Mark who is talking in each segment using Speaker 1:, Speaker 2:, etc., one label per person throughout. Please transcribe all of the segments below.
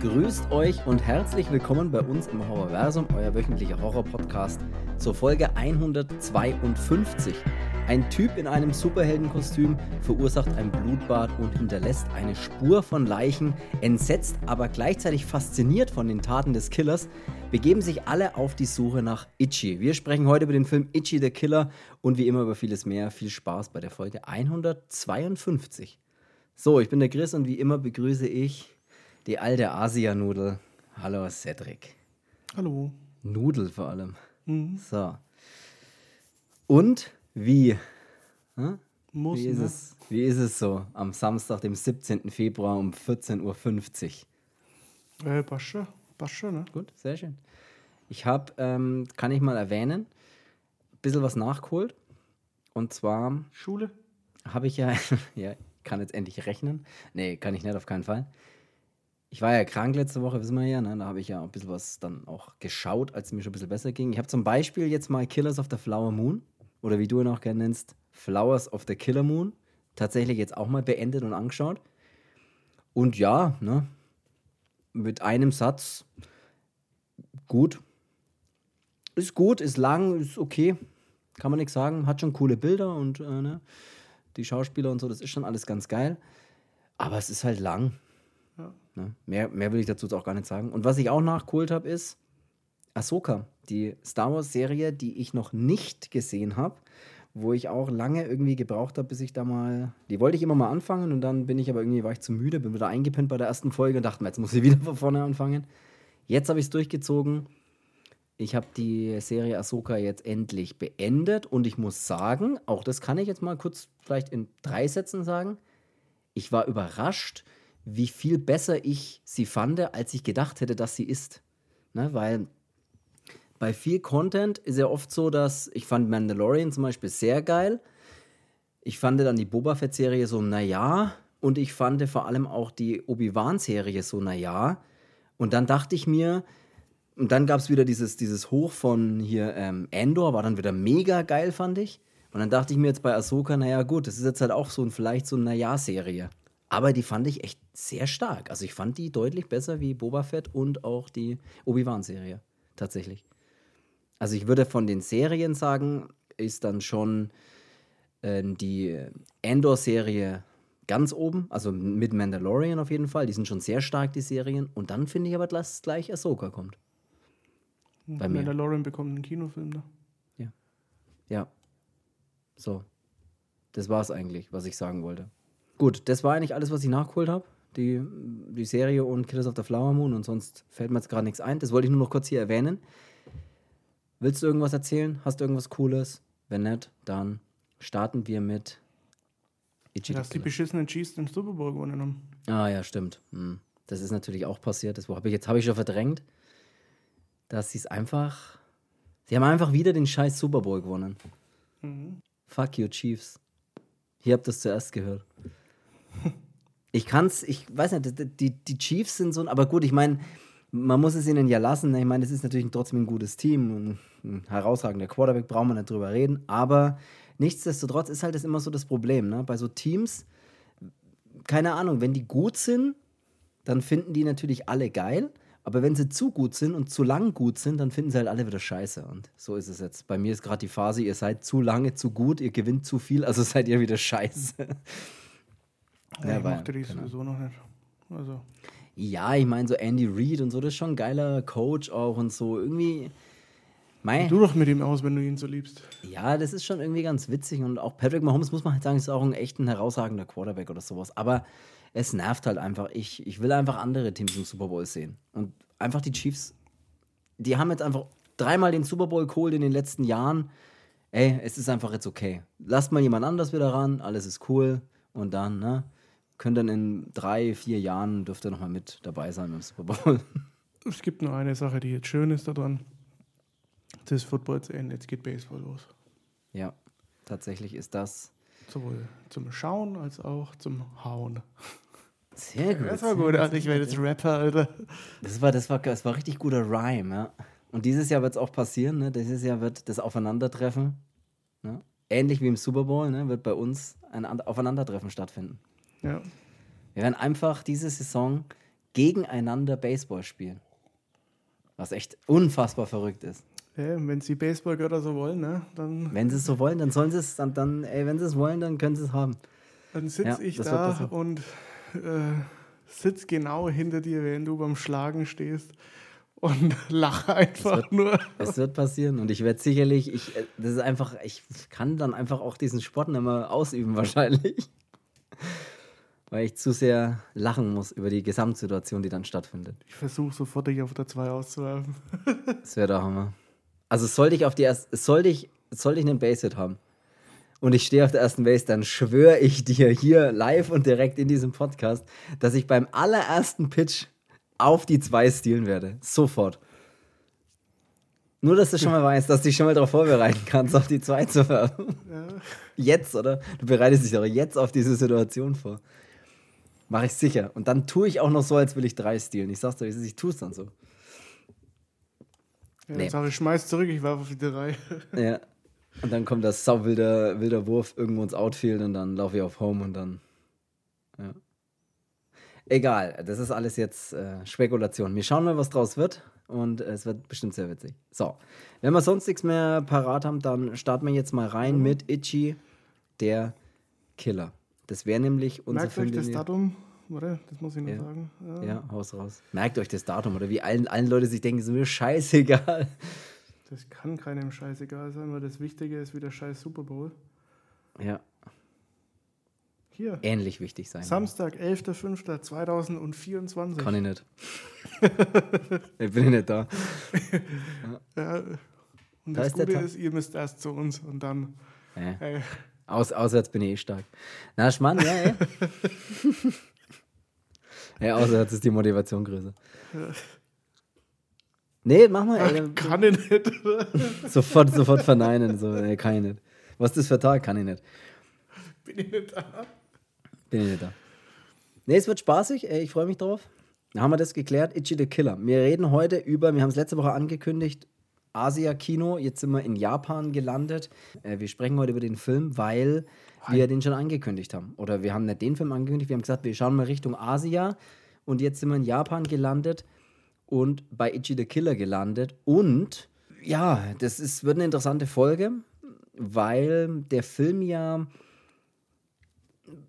Speaker 1: Grüßt euch und herzlich willkommen bei uns im Horrorversum, euer wöchentlicher Horror-Podcast zur Folge 152. Ein Typ in einem Superheldenkostüm verursacht ein Blutbad und hinterlässt eine Spur von Leichen. Entsetzt, aber gleichzeitig fasziniert von den Taten des Killers, begeben sich alle auf die Suche nach Itchy. Wir sprechen heute über den Film Itchy the Killer und wie immer über vieles mehr. Viel Spaß bei der Folge 152. So, ich bin der Chris und wie immer begrüße ich die alte Asia-Nudel. Hallo Cedric.
Speaker 2: Hallo.
Speaker 1: Nudel vor allem. Mhm. So. Und wie? Hm? Muss, wie, ist ne? es, wie ist es so am Samstag, dem 17. Februar um 14.50
Speaker 2: Uhr? Äh, passt schon. Passt schon, ne?
Speaker 1: Gut, sehr schön. Ich habe, ähm, kann ich mal erwähnen, ein bisschen was nachgeholt. Und zwar.
Speaker 2: Schule?
Speaker 1: Habe ich ja, ja, kann jetzt endlich rechnen. Nee, kann ich nicht, auf keinen Fall. Ich war ja krank letzte Woche, wissen wir ja. Ne? Da habe ich ja ein bisschen was dann auch geschaut, als es mir schon ein bisschen besser ging. Ich habe zum Beispiel jetzt mal Killers of the Flower Moon oder wie du ihn auch gerne nennst, Flowers of the Killer Moon, tatsächlich jetzt auch mal beendet und angeschaut. Und ja, ne, mit einem Satz gut. Ist gut, ist lang, ist okay. Kann man nichts sagen. Hat schon coole Bilder und äh, ne, die Schauspieler und so, das ist schon alles ganz geil. Aber es ist halt lang. Ne? Mehr, mehr will ich dazu auch gar nicht sagen. Und was ich auch nachgeholt habe, ist Ahsoka, die Star Wars-Serie, die ich noch nicht gesehen habe, wo ich auch lange irgendwie gebraucht habe, bis ich da mal. Die wollte ich immer mal anfangen und dann bin ich aber irgendwie, war ich zu müde, bin wieder eingepennt bei der ersten Folge und dachte mir, jetzt muss ich wieder von vorne anfangen. Jetzt habe ich es durchgezogen. Ich habe die Serie Ahsoka jetzt endlich beendet und ich muss sagen, auch das kann ich jetzt mal kurz vielleicht in drei Sätzen sagen. Ich war überrascht, wie viel besser ich sie fand, als ich gedacht hätte, dass sie ist. Ne, weil bei viel Content ist ja oft so, dass ich fand Mandalorian zum Beispiel sehr geil. Ich fand dann die Boba Fett-Serie so, naja. Und ich fand vor allem auch die Obi-Wan-Serie so, naja. Und dann dachte ich mir, und dann gab es wieder dieses, dieses Hoch von hier ähm, Endor, war dann wieder mega geil, fand ich. Und dann dachte ich mir jetzt bei Ahsoka, naja, gut, das ist jetzt halt auch so ein, vielleicht so eine Naja-Serie. Aber die fand ich echt sehr stark. Also ich fand die deutlich besser wie Boba Fett und auch die Obi-Wan-Serie. Tatsächlich. Also ich würde von den Serien sagen, ist dann schon äh, die Endor-Serie ganz oben, also mit Mandalorian auf jeden Fall. Die sind schon sehr stark, die Serien. Und dann finde ich aber, dass gleich Ahsoka kommt.
Speaker 2: Bei Mandalorian mir. bekommt einen Kinofilm, ne?
Speaker 1: Ja. Ja. So. Das war es eigentlich, was ich sagen wollte. Gut, das war eigentlich alles, was ich nachgeholt habe. Die, die Serie und Killers of the Flower Moon und sonst fällt mir jetzt gerade nichts ein. Das wollte ich nur noch kurz hier erwähnen. Willst du irgendwas erzählen? Hast du irgendwas Cooles? Wenn nicht, dann starten wir mit
Speaker 2: Itchy Dass die beschissenen Chiefs den Super Bowl gewonnen haben.
Speaker 1: Ah ja, stimmt. Hm. Das ist natürlich auch passiert. Das habe ich jetzt habe ich schon verdrängt, dass sie es einfach. Sie haben einfach wieder den scheiß Super Bowl gewonnen. Mhm. Fuck you, Chiefs. Hier habt ihr es zuerst gehört. Ich kann's, ich weiß nicht, die, die Chiefs sind so, aber gut, ich meine, man muss es ihnen ja lassen. Ich meine, es ist natürlich trotzdem ein gutes Team ein herausragender Quarterback, brauchen wir nicht drüber reden. Aber nichtsdestotrotz ist halt das immer so das Problem. Ne? Bei so Teams, keine Ahnung, wenn die gut sind, dann finden die natürlich alle geil. Aber wenn sie zu gut sind und zu lang gut sind, dann finden sie halt alle wieder scheiße. Und so ist es jetzt. Bei mir ist gerade die Phase, ihr seid zu lange zu gut, ihr gewinnt zu viel, also seid ihr wieder scheiße.
Speaker 2: Ja, ich mochte die sowieso noch nicht. Also.
Speaker 1: Ja, ich meine, so Andy Reid und so, das ist schon ein geiler Coach auch und so. Irgendwie.
Speaker 2: Mei, du doch mit ihm aus, wenn du ihn so liebst.
Speaker 1: Ja, das ist schon irgendwie ganz witzig. Und auch Patrick Mahomes, muss man halt sagen, ist auch ein echt ein herausragender Quarterback oder sowas. Aber es nervt halt einfach. Ich, ich will einfach andere Teams im Super Bowl sehen. Und einfach die Chiefs, die haben jetzt einfach dreimal den Super Bowl geholt in den letzten Jahren. Ey, es ist einfach jetzt okay. Lasst mal jemand anders wieder ran, alles ist cool. Und dann, ne? Können dann in drei, vier Jahren dürfte er nochmal mit dabei sein beim Super Bowl.
Speaker 2: Es gibt nur eine Sache, die jetzt schön ist daran. Das Football zu Ende, jetzt geht Baseball los.
Speaker 1: Ja, tatsächlich ist das.
Speaker 2: Sowohl zum Schauen als auch zum Hauen.
Speaker 1: Sehr gut.
Speaker 2: Das war gut, also ich werde jetzt Rapper, Alter.
Speaker 1: Das war, das war, das war richtig guter Rhyme, ja. Und dieses Jahr wird es auch passieren, ne? Dieses Jahr wird das Aufeinandertreffen, ne? ähnlich wie im Super Bowl, ne? wird bei uns ein Aufeinandertreffen stattfinden.
Speaker 2: Ja.
Speaker 1: Wir werden einfach diese Saison gegeneinander Baseball spielen. Was echt unfassbar verrückt ist.
Speaker 2: Ja, wenn sie Baseballgötter so wollen, ne, dann,
Speaker 1: Wenn sie es so wollen, dann sollen sie es, dann, dann ey, wenn sie es wollen, dann können sie es haben.
Speaker 2: dann sitze
Speaker 1: Ja,
Speaker 2: ich da und äh, sitz genau hinter dir, während du beim Schlagen stehst und lache einfach
Speaker 1: wird-
Speaker 2: nur.
Speaker 1: Es wird passieren und ich werde sicherlich, ich, äh, das ist einfach, ich kann dann einfach auch diesen Sport nicht mehr ausüben wahrscheinlich. Weil ich zu sehr lachen muss über die Gesamtsituation, die dann stattfindet.
Speaker 2: Ich versuche sofort, dich auf der 2 auszuwerfen.
Speaker 1: Das wäre der Hammer. Also sollte ich auf die erste, sollte ich, sollte ich einen Base-Hit haben und ich stehe auf der ersten Base, dann schwöre ich dir hier live und direkt in diesem Podcast, dass ich beim allerersten Pitch auf die zwei stealen werde. Sofort. Nur, dass du schon mal weißt, dass du dich schon mal darauf vorbereiten kannst, auf die zwei zu werfen. Jetzt, oder? Du bereitest dich aber jetzt auf diese Situation vor. Mache ich sicher. Und dann tue ich auch noch so, als will ich drei stealen. Ich sag's ist, ich tue es dann so.
Speaker 2: Ja,
Speaker 1: Nee.
Speaker 2: Sage ich, schmeiß zurück, ich werfe auf die 3.
Speaker 1: Ja. Und dann kommt das sauwilder wilder Wurf irgendwo ins Outfield und dann laufe ich auf Home und dann. Ja. Egal, das ist alles jetzt äh, Spekulation. Wir schauen mal, was draus wird und äh, es wird bestimmt sehr witzig. So, wenn wir sonst nichts mehr parat haben, dann starten wir jetzt mal rein mit Itchy, der Killer. Das wäre nämlich unser
Speaker 2: Merkt euch das Datum, oder? Das muss ich noch
Speaker 1: Ja.
Speaker 2: sagen. Ja.
Speaker 1: Ja, haus raus. Merkt euch das Datum oder wie allen, allen Leute sich denken, ist mir scheißegal.
Speaker 2: Das kann keinem scheißegal sein, weil das Wichtige ist wieder scheiß Super Bowl.
Speaker 1: Ja,
Speaker 2: Hier.
Speaker 1: ähnlich wichtig sein.
Speaker 2: Samstag, 11.05.2024.
Speaker 1: Kann ich nicht. ich bin nicht da.
Speaker 2: Ja, und
Speaker 1: Da
Speaker 2: das
Speaker 1: der
Speaker 2: Gute ist, ihr müsst erst zu uns und dann.
Speaker 1: Ja.
Speaker 2: Ey,
Speaker 1: Aus, auswärts bin ich eh stark. Na, Schmann, ja, ey. ja, auswärts ist die Motivation größer. Nee, mach mal, ey. dann-
Speaker 2: kann ich nicht.
Speaker 1: Sofort, sofort verneinen. So, nee, kann ich nicht. Was ist das für Tag? Kann ich nicht.
Speaker 2: Bin ich nicht da.
Speaker 1: Bin ich nicht da. Nee, es wird spaßig. Ey, ich freue mich drauf. Dann haben wir das geklärt. Itchy the Killer. Wir reden heute über, wir haben es letzte Woche angekündigt, Asia-Kino. Jetzt sind wir in Japan gelandet. Äh, wir sprechen heute über den Film, weil wir den schon angekündigt haben. Oder wir haben nicht den Film angekündigt, wir haben gesagt, wir schauen mal Richtung Asia. Und jetzt sind wir in Japan gelandet und bei Itchy the Killer gelandet. Und ja, das ist, wird eine interessante Folge, weil der Film ja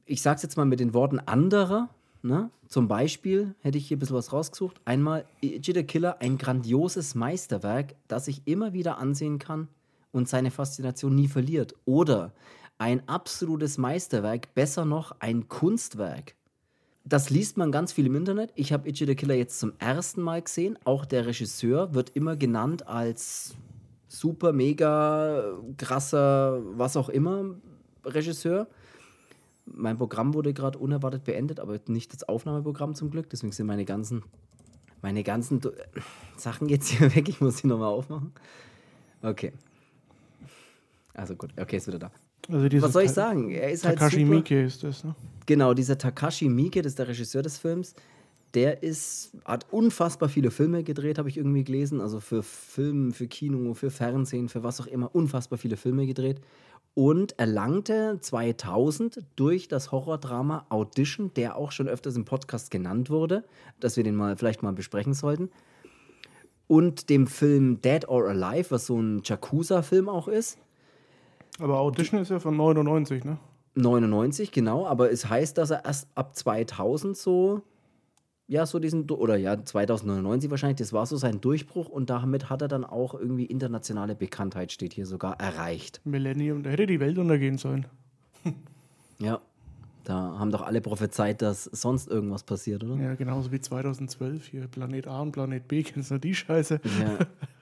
Speaker 1: ich sag's jetzt mal mit den Worten anderer. Ne? Zum Beispiel hätte ich hier ein bisschen was rausgesucht. Einmal the Killer, ein grandioses Meisterwerk, das ich immer wieder ansehen kann und seine Faszination nie verliert. Oder ein absolutes Meisterwerk, besser noch ein Kunstwerk. Das liest man ganz viel im Internet. Ich habe Itchy the Killer jetzt zum ersten Mal gesehen. Auch der Regisseur wird immer genannt als super, mega, krasser, was auch immer Regisseur. Mein Programm wurde gerade unerwartet beendet, aber nicht das Aufnahmeprogramm zum Glück. Deswegen sind meine ganzen, meine ganzen Du- Sachen jetzt hier weg. Ich muss sie nochmal aufmachen. Okay. Also gut, okay, ist wieder da.
Speaker 2: Also
Speaker 1: Was soll ich sagen? Er ist halt
Speaker 2: Takashi
Speaker 1: super.
Speaker 2: Miike ist das, ne?
Speaker 1: Genau, dieser Takashi Miike, das ist der Regisseur des Films, der ist, hat unfassbar viele Filme gedreht, habe ich irgendwie gelesen. Also für Film, für Kino, für Fernsehen, für was auch immer, unfassbar viele Filme gedreht. Und erlangte 2000 durch das Horrordrama Audition, der auch schon öfters im Podcast genannt wurde, dass wir den mal vielleicht mal besprechen sollten. Und dem Film Dead or Alive, was so ein Yakuza-Film auch ist.
Speaker 2: Aber Audition ist ja von 99, ne?
Speaker 1: 99, genau, aber es heißt, dass er erst ab 2000 so, ja, so diesen, oder ja, 2099 wahrscheinlich, das war so sein Durchbruch und damit hat er dann auch irgendwie internationale Bekanntheit, steht hier sogar, erreicht.
Speaker 2: Millennium, da hätte die Welt untergehen sollen.
Speaker 1: Ja, da haben doch alle prophezeit, dass sonst irgendwas passiert, oder?
Speaker 2: Ja, genauso wie 2012 hier. Planet A und Planet B, kennst du die Scheiße?
Speaker 1: Ja.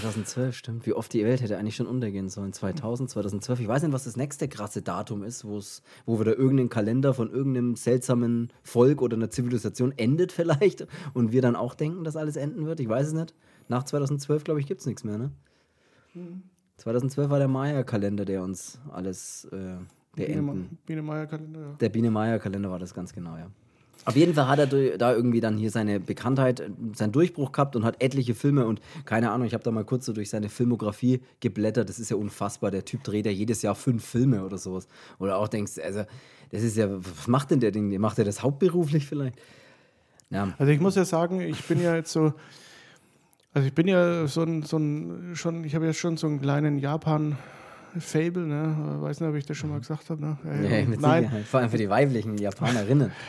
Speaker 1: 2012, stimmt. Wie oft die Welt hätte eigentlich schon untergehen sollen. 2000, 2012. Ich weiß nicht, was das nächste krasse Datum ist, wo wieder irgendein Kalender von irgendeinem seltsamen Volk oder einer Zivilisation endet vielleicht und wir dann auch denken, dass alles enden wird. Ich weiß es nicht. Nach 2012, glaube ich, gibt es nichts mehr, ne? 2012 war der Maya-Kalender, der uns alles, äh, der
Speaker 2: Biene, Ma-
Speaker 1: Enden.
Speaker 2: Biene Meier Kalender, ja.
Speaker 1: Der Biene Meier Kalender war das ganz genau, ja. Auf jeden Fall hat er da irgendwie dann hier seine Bekanntheit, seinen Durchbruch gehabt und hat etliche Filme und keine Ahnung, ich habe da mal kurz so durch seine Filmografie geblättert. Das ist ja unfassbar. Der Typ dreht ja jedes Jahr fünf Filme oder sowas. Oder auch denkst, also, das ist ja, was macht denn der Ding? Macht er das hauptberuflich vielleicht? Ja.
Speaker 2: Also ich muss ja sagen, ich bin ja jetzt so, also ich bin ja so ein, so ein schon, ich habe ja schon so einen kleinen Japan. Fable, ne? Weiß nicht, ob ich das schon mal gesagt habe. Ne?
Speaker 1: Ja, mit
Speaker 2: Nein.
Speaker 1: Sicherheit. Vor allem für die weiblichen Japanerinnen.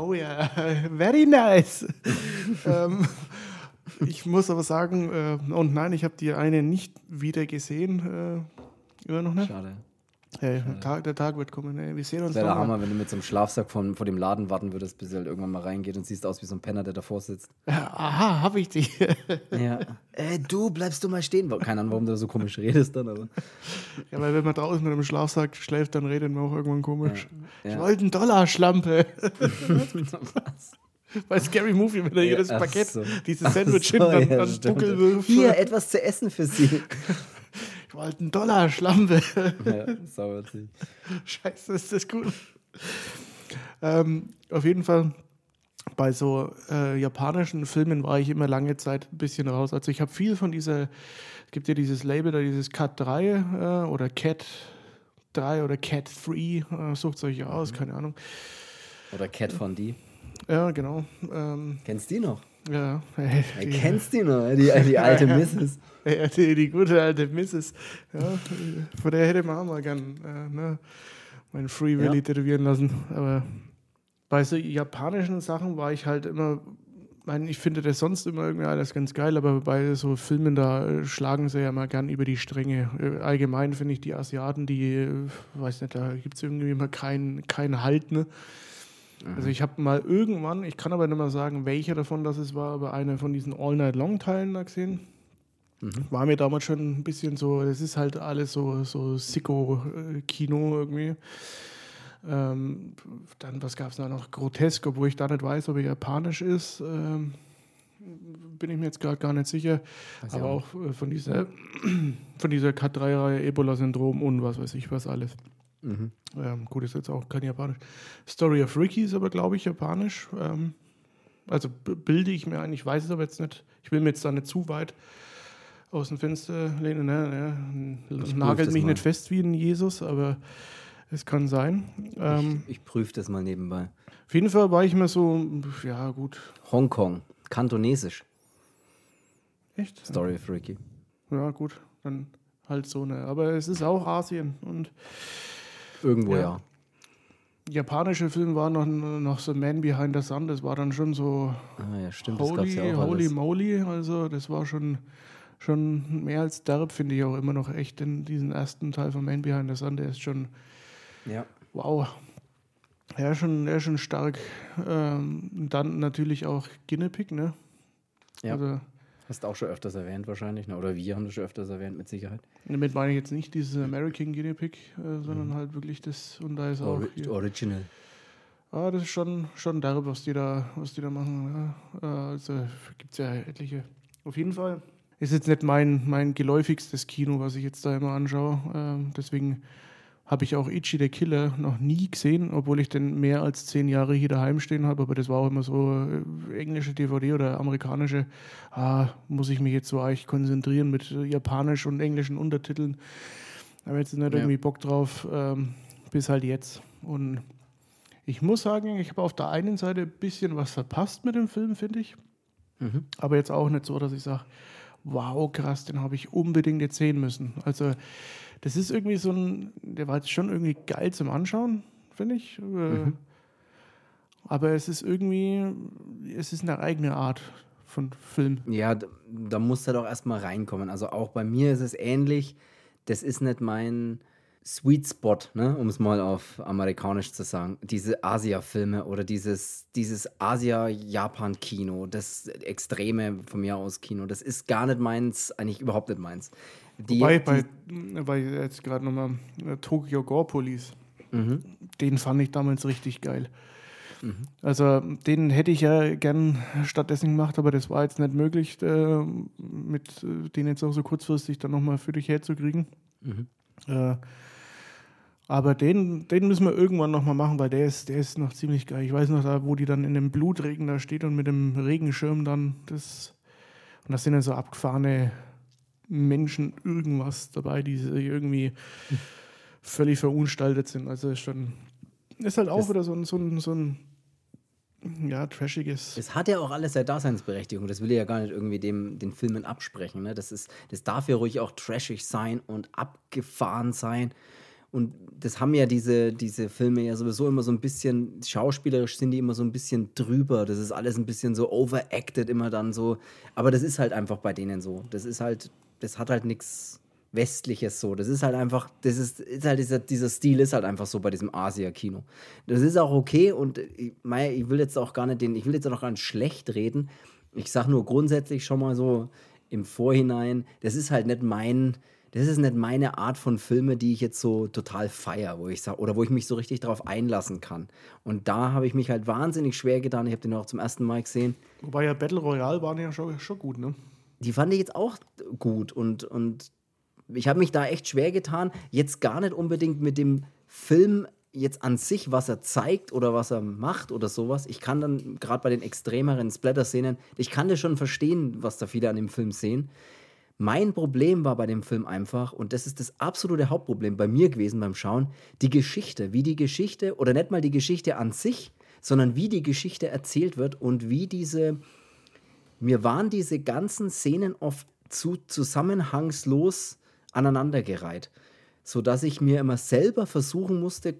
Speaker 2: Oh ja, very nice. ähm, ich muss aber sagen, äh, und nein, ich habe die eine nicht wieder gesehen. Äh, immer noch nicht.
Speaker 1: Schade.
Speaker 2: Hey, der, Tag, der Tag wird kommen. Ey. Wir sehen uns
Speaker 1: Das wäre der. Hammer, wenn du mit so einem Schlafsack von, vor dem Laden warten würdest, bis er halt irgendwann mal reingeht und siehst aus wie so ein Penner, der davor sitzt.
Speaker 2: Aha, habe ich die.
Speaker 1: Ja. äh, du, bleibst du mal stehen. Keine Ahnung, warum du so komisch redest dann, aber.
Speaker 2: ja, weil wenn man draußen mit einem Schlafsack schläft, dann redet man auch irgendwann komisch.
Speaker 1: Ja.
Speaker 2: Ich wollte einen Dollar, Schlampe.
Speaker 1: Was?
Speaker 2: Bei Scary Movie, wenn er
Speaker 1: Ja,
Speaker 2: jedes Paket,
Speaker 1: so.
Speaker 2: dieses Sandwich
Speaker 1: so, ja,
Speaker 2: an
Speaker 1: stimmt.
Speaker 2: Buckel wirft.
Speaker 1: Hier, etwas zu essen für sie.
Speaker 2: Ich wollte einen Dollar, Schlampe.
Speaker 1: ja, sauer sie.
Speaker 2: Scheiße, ist das gut. ähm, auf jeden Fall, bei so äh, japanischen Filmen war ich immer lange Zeit ein bisschen raus. Also ich habe viel von dieser, es gibt ja dieses Label da, dieses Cat 3 äh, oder Cat 3 oder Cat 3, äh, sucht es euch aus, keine Ahnung.
Speaker 1: Oder Cat von die.
Speaker 2: Ja, genau. Ähm,
Speaker 1: Kennst du die noch?
Speaker 2: Ja,
Speaker 1: Ja,
Speaker 2: die,
Speaker 1: kennst die noch? Die, die alte Mrs.
Speaker 2: ja, die, die gute alte Mrs. Ja, von der hätte man auch mal gern äh, ne, meinen Free Willy
Speaker 1: Ja.
Speaker 2: tätowieren lassen. Aber bei so japanischen Sachen war ich halt immer, mein, ich finde das sonst immer irgendwie alles ganz geil, aber bei so Filmen, da äh, schlagen sie ja mal gern über die Stränge. Äh, Allgemein finde ich die Asiaten, die, äh, weiß nicht, da gibt es irgendwie immer keinen kein Halt, ne? Also ich habe mal irgendwann, ich kann aber nicht mehr sagen, welcher davon das es war, aber eine von diesen All-Night-Long-Teilen da gesehen. War mir damals schon ein bisschen so, das ist halt alles so, so Sicko-Kino irgendwie. Ähm, dann, was gab es da noch? Grotesk, obwohl ich da nicht weiß, ob er japanisch ist. Ähm, bin ich mir jetzt gerade gar nicht sicher.
Speaker 1: Weiß
Speaker 2: Aber
Speaker 1: auch
Speaker 2: auch äh, von dieser, von dieser K3-Reihe, Ebola-Syndrom und was weiß ich was alles.
Speaker 1: Mhm.
Speaker 2: Ähm, gut, ist jetzt auch kein Japanisch. Story of Ricky ist aber, glaube ich, Japanisch. Ähm, also bilde ich mir ein, ich weiß es aber jetzt nicht. Ich will mir jetzt da nicht zu weit aus dem Fenster lehnen. Ne, ne, nagelt mich
Speaker 1: mal.
Speaker 2: nicht fest wie ein Jesus, aber es kann sein. Ähm,
Speaker 1: ich ich prüfe das mal nebenbei.
Speaker 2: auf jeden Fall war ich mir so, ja gut,
Speaker 1: Hongkong, kantonesisch.
Speaker 2: echt?
Speaker 1: Story of Ricky.
Speaker 2: Ja gut, dann halt so eine. Aber es ist auch Asien und
Speaker 1: Irgendwo
Speaker 2: Ja.
Speaker 1: ja.
Speaker 2: japanische Film war noch, noch so Man Behind the Sun, das war dann schon so
Speaker 1: Ah ja, stimmt,
Speaker 2: Holy,
Speaker 1: ja auch
Speaker 2: holy moly, also das war schon, schon mehr als derb, finde ich auch immer noch echt in diesen ersten Teil von Man Behind the Sun, der ist schon,
Speaker 1: Ja.
Speaker 2: wow, ja, schon, der ist schon stark. Ähm, dann natürlich auch Guinea Pig, ne?
Speaker 1: Ja.
Speaker 2: Also
Speaker 1: Hast du auch schon öfters erwähnt wahrscheinlich, ne? oder wir haben das schon öfters erwähnt, mit Sicherheit.
Speaker 2: damit meine ich jetzt nicht dieses American Guinea Pig, äh, sondern halt wirklich das, und da ist auch,
Speaker 1: Ori
Speaker 2: hier,
Speaker 1: Original.
Speaker 2: ah, das ist schon, schon derb, was die da, was die da machen. Ja. Äh, also gibt es ja etliche. Auf jeden Fall ist jetzt nicht mein, mein geläufigstes Kino, was ich jetzt da immer anschaue. Ähm, deswegen habe ich auch Ichi the Killer noch nie gesehen, obwohl ich den mehr als zehn Jahre hier daheim stehen habe. Aber das war auch immer so äh, englische DVD oder amerikanische. Ah, muss ich mich jetzt so eigentlich konzentrieren mit äh, japanisch und englischen Untertiteln. Da habe jetzt nicht
Speaker 1: Ja.
Speaker 2: irgendwie Bock drauf, ähm, bis halt jetzt. Und ich muss sagen, ich habe auf der einen Seite ein bisschen was verpasst mit dem Film, finde ich.
Speaker 1: Mhm.
Speaker 2: Aber jetzt auch nicht so, dass ich sage, wow, krass, den habe ich unbedingt jetzt sehen müssen. Also, das ist irgendwie so ein, der war jetzt schon irgendwie geil zum Anschauen, finde ich. Äh, Aber es ist irgendwie, es ist eine eigene Art von Film.
Speaker 1: Ja, da, da muss er doch erstmal reinkommen. Also auch bei mir ist es ähnlich. Das ist nicht mein Sweet Spot, ne? um es mal auf amerikanisch zu sagen. Diese Asia-Filme oder dieses, dieses Asia-Japan-Kino, das extreme von mir aus Kino, das ist gar nicht meins, eigentlich überhaupt nicht meins. Die,
Speaker 2: Wobei,
Speaker 1: die,
Speaker 2: bei, jetzt gerade nochmal äh, Tokyo Gore Police, den fand ich damals richtig geil. Also den hätte ich ja gern stattdessen gemacht, aber das war jetzt nicht möglich, äh, mit äh, den jetzt auch so kurzfristig dann nochmal für dich herzukriegen. Äh, aber den, den müssen wir irgendwann nochmal machen, weil der ist, der ist noch ziemlich geil. Ich weiß noch, da, wo die dann in dem Blutregen da steht und mit dem Regenschirm dann das. Und das sind dann so abgefahrene Menschen irgendwas dabei, die irgendwie völlig verunstaltet sind. Also ist schon. Ist halt auch
Speaker 1: Das-
Speaker 2: wieder so ein, so ein, so ein ja, trashiges.
Speaker 1: Es hat ja auch alles seine Daseinsberechtigung. Das will ich ja gar nicht irgendwie dem, den Filmen absprechen. Ne? Das, ist, das darf ja ruhig auch trashig sein und abgefahren sein. Und das haben ja diese, diese Filme ja sowieso immer so ein bisschen, schauspielerisch sind die immer so ein bisschen drüber. Das ist alles ein bisschen so overacted immer dann so. Aber das ist halt einfach bei denen so. Das ist halt, das hat halt nichts Westliches so. Das ist halt einfach, das ist, ist halt dieser, dieser Stil ist halt einfach so bei diesem Asia-Kino. Das ist auch okay und ich, mein, ich will jetzt auch gar nicht den, ich will jetzt auch gar nicht schlecht reden. Ich sag nur grundsätzlich schon mal so im Vorhinein, das ist halt nicht mein, das ist nicht meine Art von Filme, die ich jetzt so total feier, wo ich sag, oder wo ich mich so richtig darauf einlassen kann. Und da habe ich mich halt wahnsinnig schwer getan. Ich habe den auch zum ersten Mal gesehen.
Speaker 2: Wobei ja Battle Royale waren ja schon, schon gut, ne?
Speaker 1: Die fand ich jetzt auch gut und, und ich habe mich da echt schwer getan, jetzt gar nicht unbedingt mit dem Film jetzt an sich, was er zeigt oder was er macht oder sowas. Ich kann dann gerade bei den extremeren Splatter-Szenen, ich kann das schon verstehen, was da viele an dem Film sehen. Mein Problem war bei dem Film einfach, und das ist das absolute Hauptproblem bei mir gewesen beim Schauen, die Geschichte. Wie die Geschichte, oder nicht mal die Geschichte an sich, sondern wie die Geschichte erzählt wird und wie diese. Mir waren diese ganzen Szenen oft zu zusammenhangslos aneinandergereiht, sodass ich mir immer selber versuchen musste,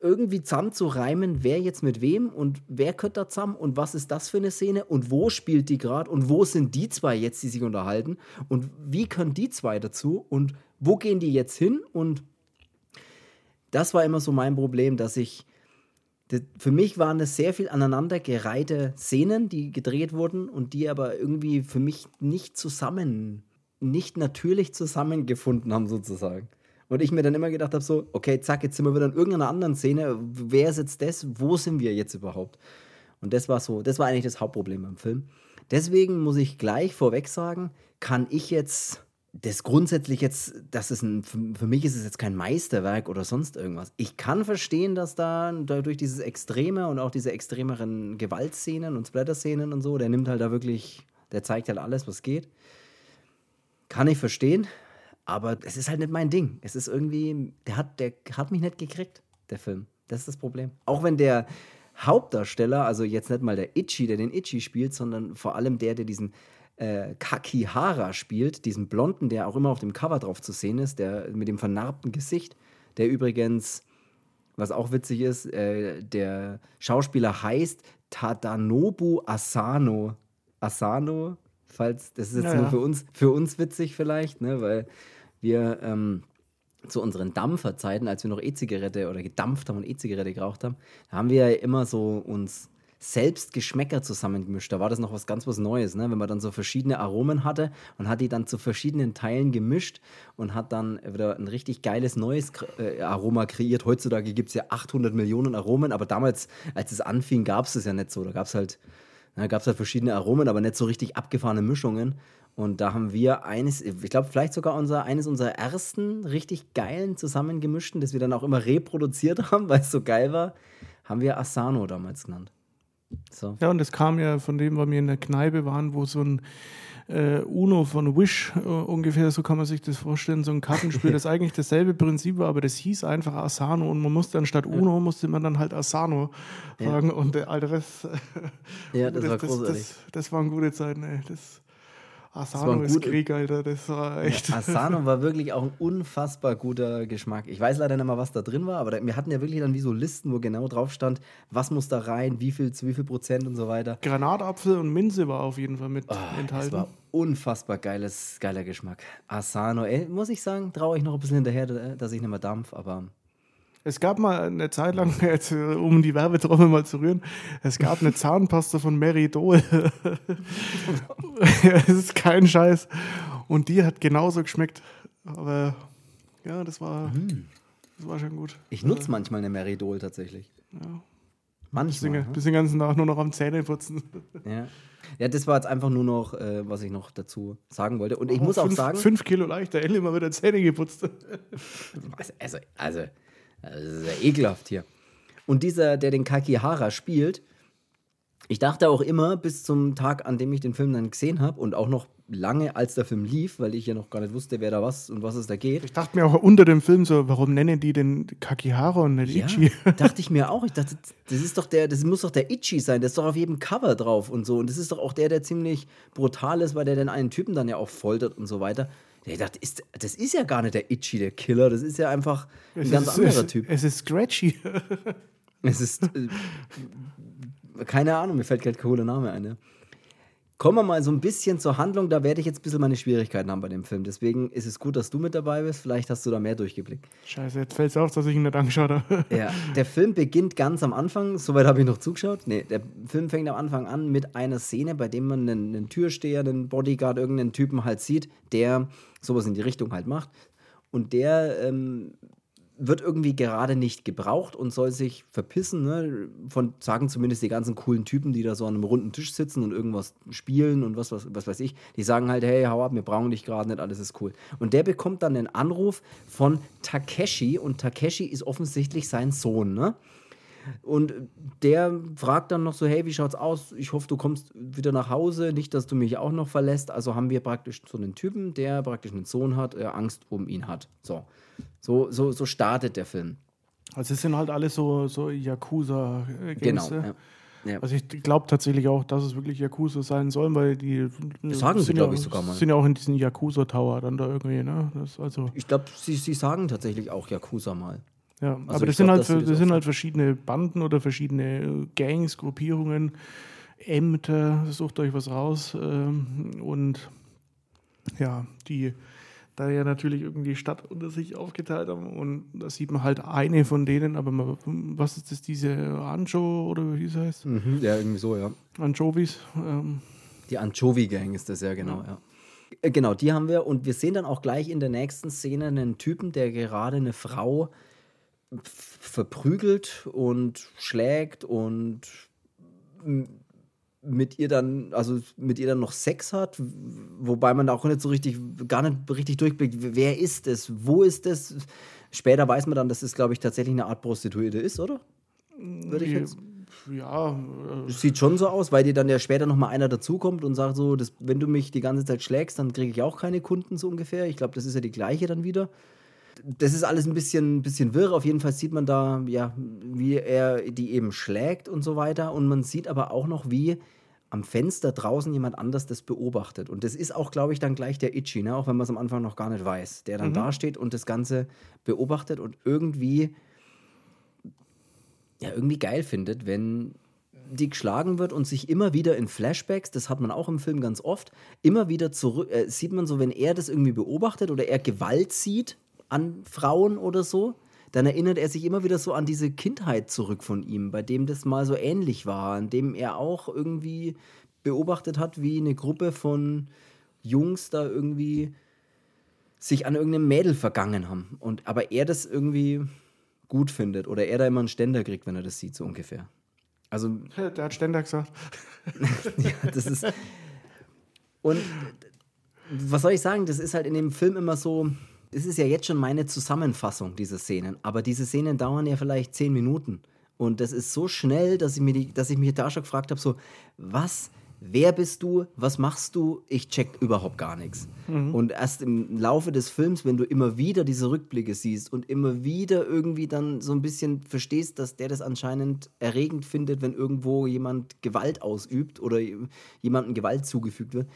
Speaker 1: irgendwie zusammenzureimen, wer jetzt mit wem und wer gehört da zusammen und was ist das für eine Szene und wo spielt die gerade und wo sind die zwei jetzt, die sich unterhalten und wie können die zwei dazu und wo gehen die jetzt hin und das war immer so mein Problem, dass ich für mich waren es sehr viel aneinandergereihte Szenen, die gedreht wurden und die aber irgendwie für mich nicht zusammen nicht natürlich zusammengefunden haben, sozusagen. Und ich mir dann immer gedacht habe, so, okay, zack, jetzt sind wir wieder in irgendeiner anderen Szene. Wer ist jetzt das? Wo sind wir jetzt überhaupt? Und das war so, das war eigentlich das Hauptproblem beim Film. Deswegen muss ich gleich vorweg sagen, kann ich jetzt das grundsätzlich jetzt, das ist ein, für mich ist es jetzt kein Meisterwerk oder sonst irgendwas. Ich kann verstehen, dass da durch dieses Extreme und auch diese extremeren Gewaltszenen und Splatter-Szenen und so, der nimmt halt da wirklich, der zeigt halt alles, was geht. Kann ich verstehen, aber es ist halt nicht mein Ding. Es ist irgendwie, der hat, der hat mich nicht gekriegt, der Film. Das ist das Problem. Auch wenn der Hauptdarsteller, also jetzt nicht mal der Itchy, der den Itchy spielt, sondern vor allem der, der diesen äh, Kakihara spielt, diesen Blonden, der auch immer auf dem Cover drauf zu sehen ist, der mit dem vernarbten Gesicht, der übrigens, was auch witzig ist, äh, der Schauspieler heißt Tadanobu Asano. Asano falls, das ist jetzt ja, nur für uns, für uns witzig vielleicht, ne, weil wir ähm, zu unseren Dampferzeiten, als wir noch E-Zigarette oder gedampft haben und E-Zigarette geraucht haben, haben wir ja immer so uns selbst Geschmäcker zusammengemischt. Da war das noch was ganz was Neues, ne? wenn man dann so verschiedene Aromen hatte und hat die dann zu verschiedenen Teilen gemischt und hat dann wieder ein richtig geiles neues äh, Aroma kreiert. Heutzutage gibt es ja 800 Millionen Aromen, aber damals, als es anfing, gab es das ja nicht so. Da gab es halt es halt verschiedene Aromen, aber nicht so richtig abgefahrene Mischungen. Und da haben wir eines, ich glaube, vielleicht sogar unser, eines unserer ersten richtig geilen zusammengemischten, das wir dann auch immer reproduziert haben, weil es so geil war, haben wir Asano damals genannt.
Speaker 2: So. Ja, und das kam ja von dem, weil wir in der Kneipe waren, wo so ein äh, Uno von Wish äh, ungefähr, so kann man sich das vorstellen, so ein Kartenspiel, das eigentlich dasselbe Prinzip war, aber das hieß einfach Asano und man musste anstatt Uno, musste man dann halt Asano sagen ja. und der alte Rest.
Speaker 1: ja, das, das war.
Speaker 2: Das, das, das waren gute Zeiten, ey. Das, Asano ist Krieg, Alter. Das war echt.
Speaker 1: Ja, Asano war wirklich auch ein unfassbar guter Geschmack. Ich weiß leider nicht mal, was da drin war, aber wir hatten ja wirklich dann wie so Listen, wo genau drauf stand, was muss da rein, wie viel zu wie viel Prozent und so weiter.
Speaker 2: Granatapfel und Minze war auf jeden Fall mit oh, enthalten. Das war
Speaker 1: unfassbar geiles, geiler Geschmack. Asano, ey, muss ich sagen, traue ich noch ein bisschen hinterher, dass ich nicht mehr dampf, aber
Speaker 2: es gab mal eine Zeit lang, jetzt, um die Werbetrommel mal zu rühren, es gab eine Zahnpasta von Meridol. Es ist kein Scheiß. Und die hat genauso geschmeckt. Aber ja, das war, mm. das war schon gut.
Speaker 1: Ich nutze manchmal eine Meridol tatsächlich.
Speaker 2: Ja. Manchmal. Bisschen, bis den ganzen Tag nur noch am Zähneputzen.
Speaker 1: Ja. Ja, das war jetzt einfach nur noch, äh, was ich noch dazu sagen wollte. Und ich oh, muss
Speaker 2: fünf,
Speaker 1: auch sagen.
Speaker 2: Fünf Kilo leichter, endlich mal wieder Zähne geputzt.
Speaker 1: also, also das ist ja ekelhaft hier. Und dieser, der den Kakihara spielt, Ich dachte auch immer bis zum Tag, an dem ich den Film dann gesehen habe und auch noch lange, als der Film lief, weil ich ja noch gar nicht wusste, wer da was und was es da geht.
Speaker 2: Ich dachte mir auch unter dem Film so, warum nennen die den Kakihara und nicht
Speaker 1: Ja,
Speaker 2: Ichi?
Speaker 1: dachte ich mir auch. Ich dachte, das ist doch der, das muss doch der Itchy sein, der ist doch auf jedem Cover drauf und so. Und das ist doch auch der, der ziemlich brutal ist, weil der den einen Typen dann ja auch foltert und so weiter. Ich dachte, ist, das ist ja gar nicht der Itchy, der Killer, das ist ja einfach ein
Speaker 2: Es
Speaker 1: ganz
Speaker 2: ist,
Speaker 1: anderer Typ.
Speaker 2: Es ist Scratchy.
Speaker 1: Es ist. Äh, keine Ahnung, mir fällt kein cooler Name ein. Ja. Kommen wir mal so ein bisschen zur Handlung. Da werde ich jetzt ein bisschen meine Schwierigkeiten haben bei dem Film. Deswegen ist es gut, dass du mit dabei bist. Vielleicht hast du da mehr durchgeblickt.
Speaker 2: Scheiße, jetzt fällt es auf, dass ich ihn nicht angeschaut habe.
Speaker 1: Ja, der Film beginnt ganz am Anfang. Soweit habe ich noch zugeschaut. Nee, der Film fängt am Anfang an mit einer Szene, bei dem man einen, einen Türsteher, einen Bodyguard, irgendeinen Typen halt sieht, der sowas in die Richtung halt macht. Und der ähm, wird irgendwie gerade nicht gebraucht und soll sich verpissen. Ne? Von, sagen zumindest die ganzen coolen Typen, die da so an einem runden Tisch sitzen und irgendwas spielen und was, was, was weiß ich. Die sagen halt, hey, hau ab, wir brauchen dich gerade nicht, alles ist cool. Und der bekommt dann einen Anruf von Takeshi und Takeshi ist offensichtlich sein Sohn. Ne? Und der fragt dann noch so, hey, wie schaut's aus? Ich hoffe, du kommst wieder nach Hause, nicht, dass du mich auch noch verlässt. Also haben wir praktisch so einen Typen, der praktisch einen Sohn hat, äh, Angst um ihn hat. So. So, so, so startet der Film.
Speaker 2: Also es sind halt alle so, so Yakuza-Games.
Speaker 1: Genau. Ja. Ja.
Speaker 2: Also ich glaube tatsächlich auch, dass es wirklich Yakuza sein sollen, weil die
Speaker 1: Das sagen sie,
Speaker 2: sind
Speaker 1: glaub
Speaker 2: ja,
Speaker 1: ich, sogar mal.
Speaker 2: sind ja auch in diesem Yakuza-Tower dann da irgendwie, ne? Das, also,
Speaker 1: Ich glaube, sie, sie sagen tatsächlich auch Yakuza mal.
Speaker 2: Ja.
Speaker 1: also
Speaker 2: Aber das sind
Speaker 1: glaub,
Speaker 2: halt,
Speaker 1: das
Speaker 2: das sind halt verschiedene Banden oder verschiedene äh, Gangs, Gruppierungen, Ämter, sucht euch was raus. Ähm, und ja, die da ja natürlich irgendwie die Stadt unter sich aufgeteilt haben und da sieht man halt eine von denen, aber man, was ist das, diese Anjo oder wie es heißt?
Speaker 1: Mhm, ja, irgendwie so, ja.
Speaker 2: Anchovies. Ähm,
Speaker 1: Die Anchovy-Gang ist das ja, genau, ja. Äh, Genau, die haben wir und wir sehen dann auch gleich in der nächsten Szene einen Typen, der gerade eine Frau verprügelt und schlägt und mit ihr dann, also mit ihr dann noch Sex hat, wobei man da auch nicht so richtig, gar nicht richtig durchblickt, wer ist es, wo ist es. Später weiß man dann, dass es, glaube ich, tatsächlich eine Art Prostituierte ist, oder? Würde ich jetzt
Speaker 2: ja, äh,
Speaker 1: sieht schon so aus, weil dir dann ja später nochmal einer dazukommt und sagt so, das, wenn du mich die ganze Zeit schlägst, dann kriege ich auch keine Kunden so ungefähr. Ich glaube, das ist ja die gleiche dann wieder. Das ist alles ein bisschen, bisschen wirr. Auf jeden Fall sieht man da, ja, wie er die eben schlägt und so weiter. Und man sieht aber auch noch, wie am Fenster draußen jemand anders das beobachtet. Und das ist auch, glaube ich, dann gleich der Itchy, ne? auch wenn man es am Anfang noch gar nicht weiß, der dann dasteht und das Ganze beobachtet und irgendwie ja, irgendwie geil findet, wenn die geschlagen wird und sich immer wieder in Flashbacks, das hat man auch im Film ganz oft, immer wieder zurück, äh, sieht man so, wenn er das irgendwie beobachtet oder er Gewalt sieht an Frauen oder so, dann erinnert er sich immer wieder so an diese Kindheit zurück von ihm, bei dem das mal so ähnlich war, an dem er auch irgendwie beobachtet hat, wie eine Gruppe von Jungs da irgendwie sich an irgendeinem Mädel vergangen haben. Und, aber er das irgendwie gut findet oder er da immer einen Ständer kriegt, wenn er das sieht, so ungefähr. Also,
Speaker 2: der hat Ständer gesagt.
Speaker 1: ja, das ist. Und was soll ich sagen? Das ist halt in dem Film immer so. Es ist ja jetzt schon meine Zusammenfassung dieser Szenen, aber diese Szenen dauern ja vielleicht zehn Minuten. Und das ist so schnell, dass ich, mir die, dass ich mich da schon gefragt habe: so, was, wer bist du, was machst du? Ich check überhaupt gar nichts. Und erst im Laufe des Films, wenn du immer wieder diese Rückblicke siehst und immer wieder irgendwie dann so ein bisschen verstehst, dass der das anscheinend erregend findet, wenn irgendwo jemand Gewalt ausübt oder jemandem Gewalt zugefügt wird.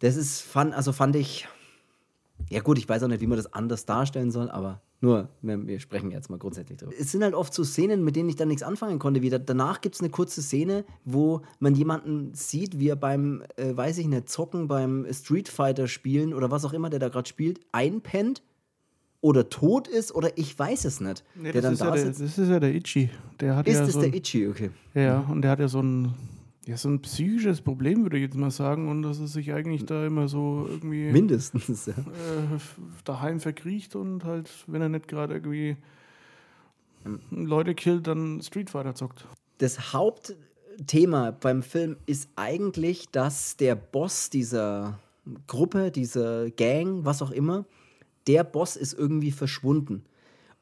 Speaker 1: Das ist, fand, also fand ich, ja gut, ich weiß auch nicht, wie man das anders darstellen soll, aber nur, wir, wir sprechen jetzt mal grundsätzlich drüber. Es sind halt oft so Szenen, mit denen ich dann nichts anfangen konnte. Wieder. Danach gibt es eine kurze Szene, wo man jemanden sieht, wie er beim, äh, weiß ich nicht, Zocken, beim Street Fighter spielen oder was auch immer, der da gerade spielt, einpennt oder tot ist oder ich weiß es nicht.
Speaker 2: Nee,
Speaker 1: der
Speaker 2: das,
Speaker 1: dann
Speaker 2: ist ja
Speaker 1: da
Speaker 2: der,
Speaker 1: sitzt.
Speaker 2: das ist ja der Itchy. Der hat
Speaker 1: Ist
Speaker 2: ja
Speaker 1: es
Speaker 2: so
Speaker 1: der Itchy, okay.
Speaker 2: Ja, und der hat ja so ein, ja, so ein psychisches Problem, würde ich jetzt mal sagen. Und dass er sich eigentlich da immer so irgendwie
Speaker 1: Mindestens, ja.
Speaker 2: äh, daheim verkriecht und halt, wenn er nicht gerade irgendwie Leute killt, dann Street Fighter zockt.
Speaker 1: das Hauptthema beim Film ist eigentlich, dass der Boss dieser Gruppe, dieser Gang, was auch immer, der Boss ist irgendwie verschwunden.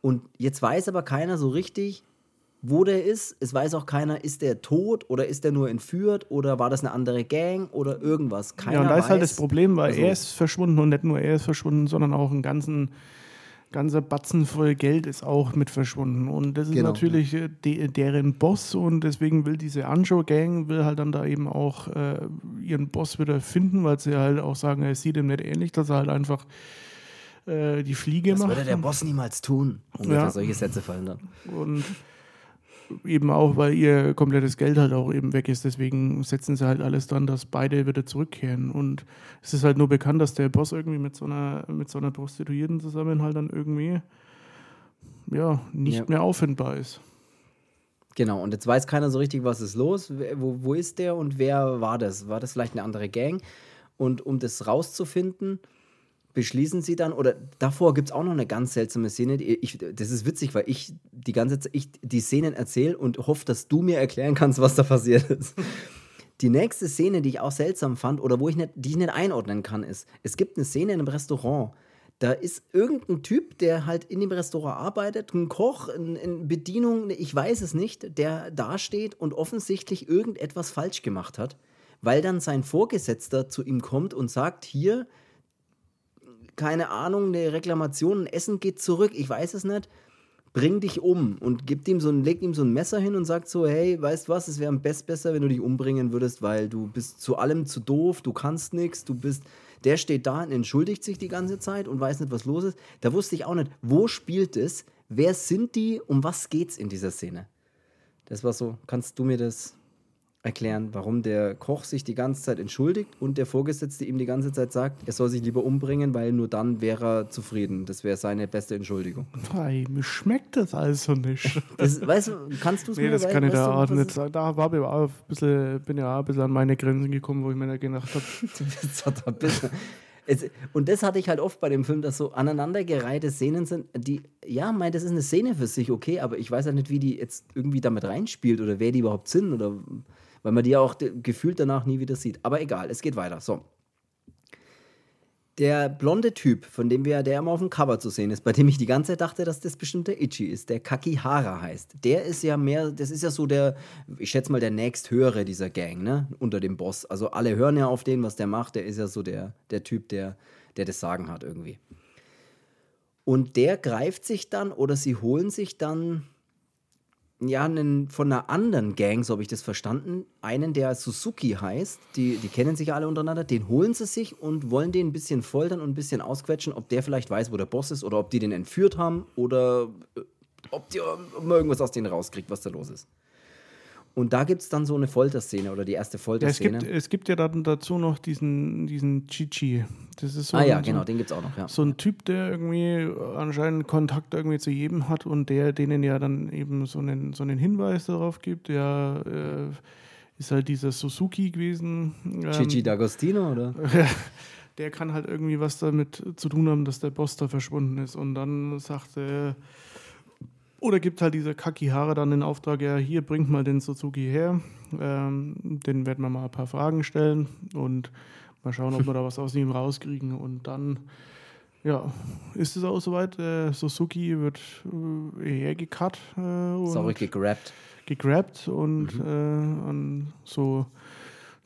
Speaker 1: Und jetzt weiß aber keiner so richtig, wo der ist. Es weiß auch keiner, ist der tot oder ist der nur entführt oder war das eine andere Gang oder irgendwas. Keiner
Speaker 2: ja, und da ist
Speaker 1: weiß.
Speaker 2: halt das Problem, weil
Speaker 1: Also-
Speaker 2: er ist verschwunden und nicht nur er ist verschwunden, sondern auch ein ganzen, ganzer Batzen voll Geld ist auch mit verschwunden. Und das ist
Speaker 1: Genau,
Speaker 2: natürlich äh, de, deren Boss und deswegen will diese Anjo-Gang will halt dann da eben auch äh, ihren Boss wieder finden, weil sie halt auch sagen, er sieht ihm nicht ähnlich, dass er halt einfach äh, die Fliege
Speaker 1: Das
Speaker 2: macht.
Speaker 1: würde der Boss niemals tun. Ungefähr
Speaker 2: Ja.
Speaker 1: solche Sätze fallen dann.
Speaker 2: Und eben auch, weil ihr komplettes Geld halt auch eben weg ist. Deswegen setzen sie halt alles dran, dass beide wieder zurückkehren. Und es ist halt nur bekannt, dass der Boss irgendwie mit so einer, mit so einer Prostituierten zusammen halt dann irgendwie ja, nicht
Speaker 1: Ja.
Speaker 2: mehr auffindbar ist.
Speaker 1: Genau, und jetzt weiß keiner so richtig, was ist los, wo, wo ist der und wer war das? War das vielleicht eine andere Gang? Und um das rauszufinden, beschließen sie dann, oder davor gibt es auch noch eine ganz seltsame Szene. Ich, das ist witzig, weil ich die ganze Zeit ich die Szenen erzähle und hoffe, dass du mir erklären kannst, was da passiert ist. Die nächste Szene, die ich auch seltsam fand oder wo ich nicht, die ich nicht einordnen kann, ist, es gibt eine Szene in einem Restaurant. Da ist irgendein Typ, der halt in dem Restaurant arbeitet, ein Koch, ein, ein Bedienung, ich weiß es nicht, der dasteht und offensichtlich irgendetwas falsch gemacht hat, weil dann sein Vorgesetzter zu ihm kommt und sagt, hier, keine Ahnung, eine Reklamation, ein Essen geht zurück, ich weiß es nicht, bring dich um und gibt ihm so ein, legt ihm so ein Messer hin und sagt so, hey, weißt was, es wäre am best besser, wenn du dich umbringen würdest, weil du bist zu allem zu doof, du kannst nichts, du bist, der steht da und entschuldigt sich die ganze Zeit und weiß nicht, was los ist. Da wusste ich auch nicht, wo spielt es, wer sind die, um was geht's in dieser Szene? Das war so, kannst du mir das erklären, warum der Koch sich die ganze Zeit entschuldigt und der Vorgesetzte ihm die ganze Zeit sagt, er soll sich lieber umbringen, weil nur dann wäre er zufrieden. Das wäre seine beste Entschuldigung.
Speaker 2: Hey, mir schmeckt das also nicht.
Speaker 1: Das, weißt du, kannst du es
Speaker 2: nee,
Speaker 1: mir
Speaker 2: das kann ich da auch nicht sagen. Da war ich auch ein bisschen, bin ja auch ein bisschen an meine Grenzen gekommen, wo ich mir da gedacht habe,
Speaker 1: Es, und das hatte ich halt oft bei dem Film, dass so aneinandergereihte Szenen sind, die, ja, mein, das ist eine Szene für sich, okay, aber ich weiß ja nicht, wie die jetzt irgendwie damit reinspielt oder wer die überhaupt sind oder weil man die ja auch gefühlt danach nie wieder sieht. Aber egal, es geht weiter. So. Der blonde Typ, von dem wir, der immer auf dem Cover zu sehen ist, bei dem ich die ganze Zeit dachte, dass das bestimmt der Ichi ist, der Kakihara heißt. Der ist ja mehr, das ist ja so der, ich schätze mal, der nächsthöhere dieser Gang, ne? Unter dem Boss. Also alle hören ja auf den, was der macht. Der ist ja so der, der Typ, der, der das Sagen hat irgendwie. Und der greift sich dann oder sie holen sich dann ja, einen, von einer anderen Gang, so habe ich das verstanden, einen, der Suzuki heißt, die, die kennen sich alle untereinander, den holen sie sich und wollen den ein bisschen foltern und ein bisschen ausquetschen, ob der vielleicht weiß, wo der Boss ist oder ob die den entführt haben oder äh, ob, die, ob man irgendwas aus denen rauskriegt, was da los ist. Und da gibt es dann so eine Folterszene oder die erste
Speaker 2: ja, es,
Speaker 1: Folterszene.
Speaker 2: gibt, es gibt ja dann dazu noch diesen, diesen Chichi. Das ist so
Speaker 1: ah ja,
Speaker 2: ein- so,
Speaker 1: genau, den gibt es auch noch, ja.
Speaker 2: so ein Typ, der irgendwie anscheinend Kontakt irgendwie zu jedem hat und der denen ja dann eben so einen, so einen Hinweis darauf gibt. Der äh, ist halt dieser Suzuki gewesen. ähm,
Speaker 1: Gigi D'Agostino, oder?
Speaker 2: der kann halt irgendwie was damit zu tun haben, dass der Boss da verschwunden ist. Und dann sagt er, oder gibt halt dieser Kakihara dann den Auftrag, ja, hier bringt mal den Suzuki her. Ähm, den werden wir mal ein paar Fragen stellen und mal schauen, ob wir da was aus ihm rauskriegen. Und dann, ja, ist es auch soweit. Äh, Suzuki wird äh, hergekarrt äh,
Speaker 1: Sorry, gegrabt.
Speaker 2: gegrabt und
Speaker 1: Mhm.
Speaker 2: äh, an so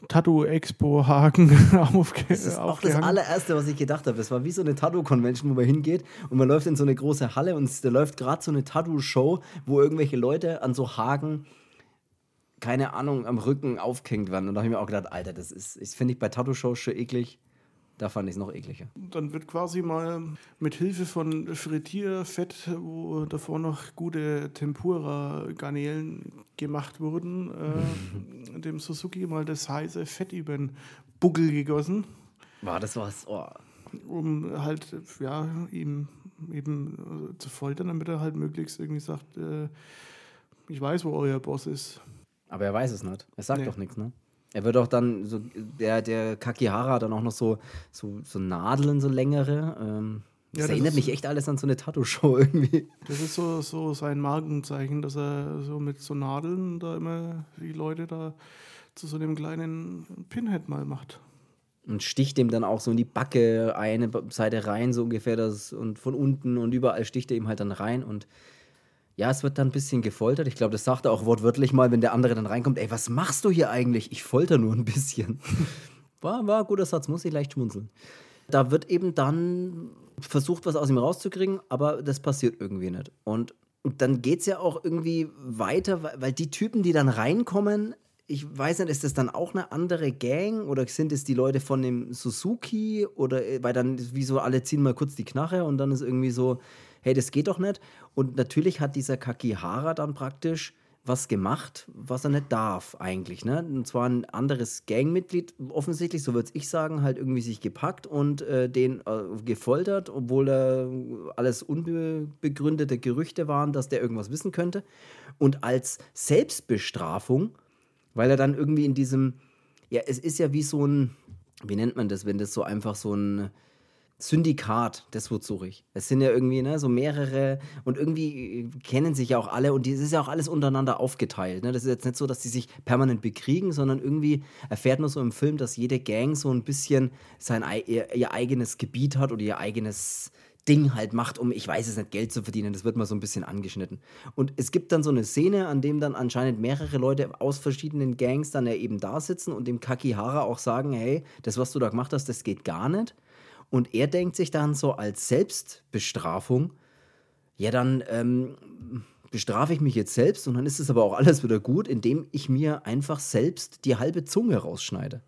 Speaker 2: Tattoo-Expo-Haken aufge
Speaker 1: Das ist auch das allererste, was ich gedacht habe. Es war wie so eine Tattoo-Convention, wo man hingeht und man läuft in so eine große Halle und da läuft gerade so eine Tattoo-Show, wo irgendwelche Leute an so Haken, keine Ahnung, am Rücken aufgehängt werden. Und da habe ich mir auch gedacht, Alter, das ist, ich finde ich bei Tattoo-Shows schon eklig. Da fand ich es noch ekliger.
Speaker 2: Dann wird quasi mal mit Hilfe von Frittierfett, wo davor noch gute Tempura-Garnelen gemacht wurden, äh, dem Suzuki mal das heiße Fett über den Buckel gegossen,
Speaker 1: War das was? Oh.
Speaker 2: um halt, ja, ihm eben äh, zu foltern, damit er halt möglichst irgendwie sagt, äh, ich weiß, wo euer Boss ist.
Speaker 1: Aber er weiß es nicht. Er sagt
Speaker 2: Nee.
Speaker 1: doch nichts, ne? Er wird auch dann, so, der, der Kakihara hat dann auch noch so, so, so Nadeln, so längere. Ähm, das,
Speaker 2: Ja, das
Speaker 1: erinnert mich echt alles an so eine Tattoo-Show irgendwie.
Speaker 2: Das ist so, so sein Markenzeichen, dass er so mit so Nadeln da immer die Leute da zu so einem kleinen Pinhead mal macht.
Speaker 1: und sticht dem dann auch so in die Backe eine Seite rein, so ungefähr das und von unten und überall sticht er ihm halt dann rein und Ja, es wird dann ein bisschen gefoltert. Ich glaube, das sagt er auch wortwörtlich mal, wenn der andere dann reinkommt. Ey, was machst du hier eigentlich? Ich folter nur ein bisschen. War, war ein guter Satz, muss ich leicht schmunzeln. Da wird eben dann versucht, was aus ihm rauszukriegen, aber das passiert irgendwie nicht. Und, dann geht es ja auch irgendwie weiter, weil die Typen, die dann reinkommen, ich weiß nicht, ist das dann auch eine andere Gang oder sind es die Leute von dem Suzuki oder äh, weil dann wie so alle ziehen mal kurz die Knarre und dann ist irgendwie so, hey, das geht doch nicht. Und natürlich hat dieser Kakihara dann praktisch was gemacht, was er nicht darf eigentlich. Ne? Und zwar ein anderes Gangmitglied, offensichtlich, so würde ich sagen, halt irgendwie sich gepackt und äh, den äh, gefoltert, obwohl da alles unbegründete Gerüchte waren, dass der irgendwas wissen könnte. Und als Selbstbestrafung, weil er dann irgendwie in diesem, ja, es ist ja wie so ein, wie nennt man das, wenn das so einfach so ein Syndikat, das Wort suche ich. Es sind ja irgendwie ne, so mehrere und irgendwie kennen sich ja auch alle und es ist ja auch alles untereinander aufgeteilt. Ne? Das ist jetzt nicht so, dass die sich permanent bekriegen, sondern irgendwie erfährt man so im Film, dass jede Gang so ein bisschen sein ihr, ihr eigenes Gebiet hat oder ihr eigenes Ding halt macht, um, ich weiß es nicht, Geld zu verdienen. Das wird mal so ein bisschen angeschnitten. Und es gibt dann so eine Szene, an dem dann anscheinend mehrere Leute aus verschiedenen Gangs dann ja eben da sitzen und dem Kakihara auch sagen, hey, das, was du da gemacht hast, das geht gar nicht. Und er denkt sich dann so als Selbstbestrafung, ja, dann ähm, bestrafe ich mich jetzt selbst und dann ist es aber auch alles wieder gut, indem ich mir einfach selbst die halbe Zunge rausschneide.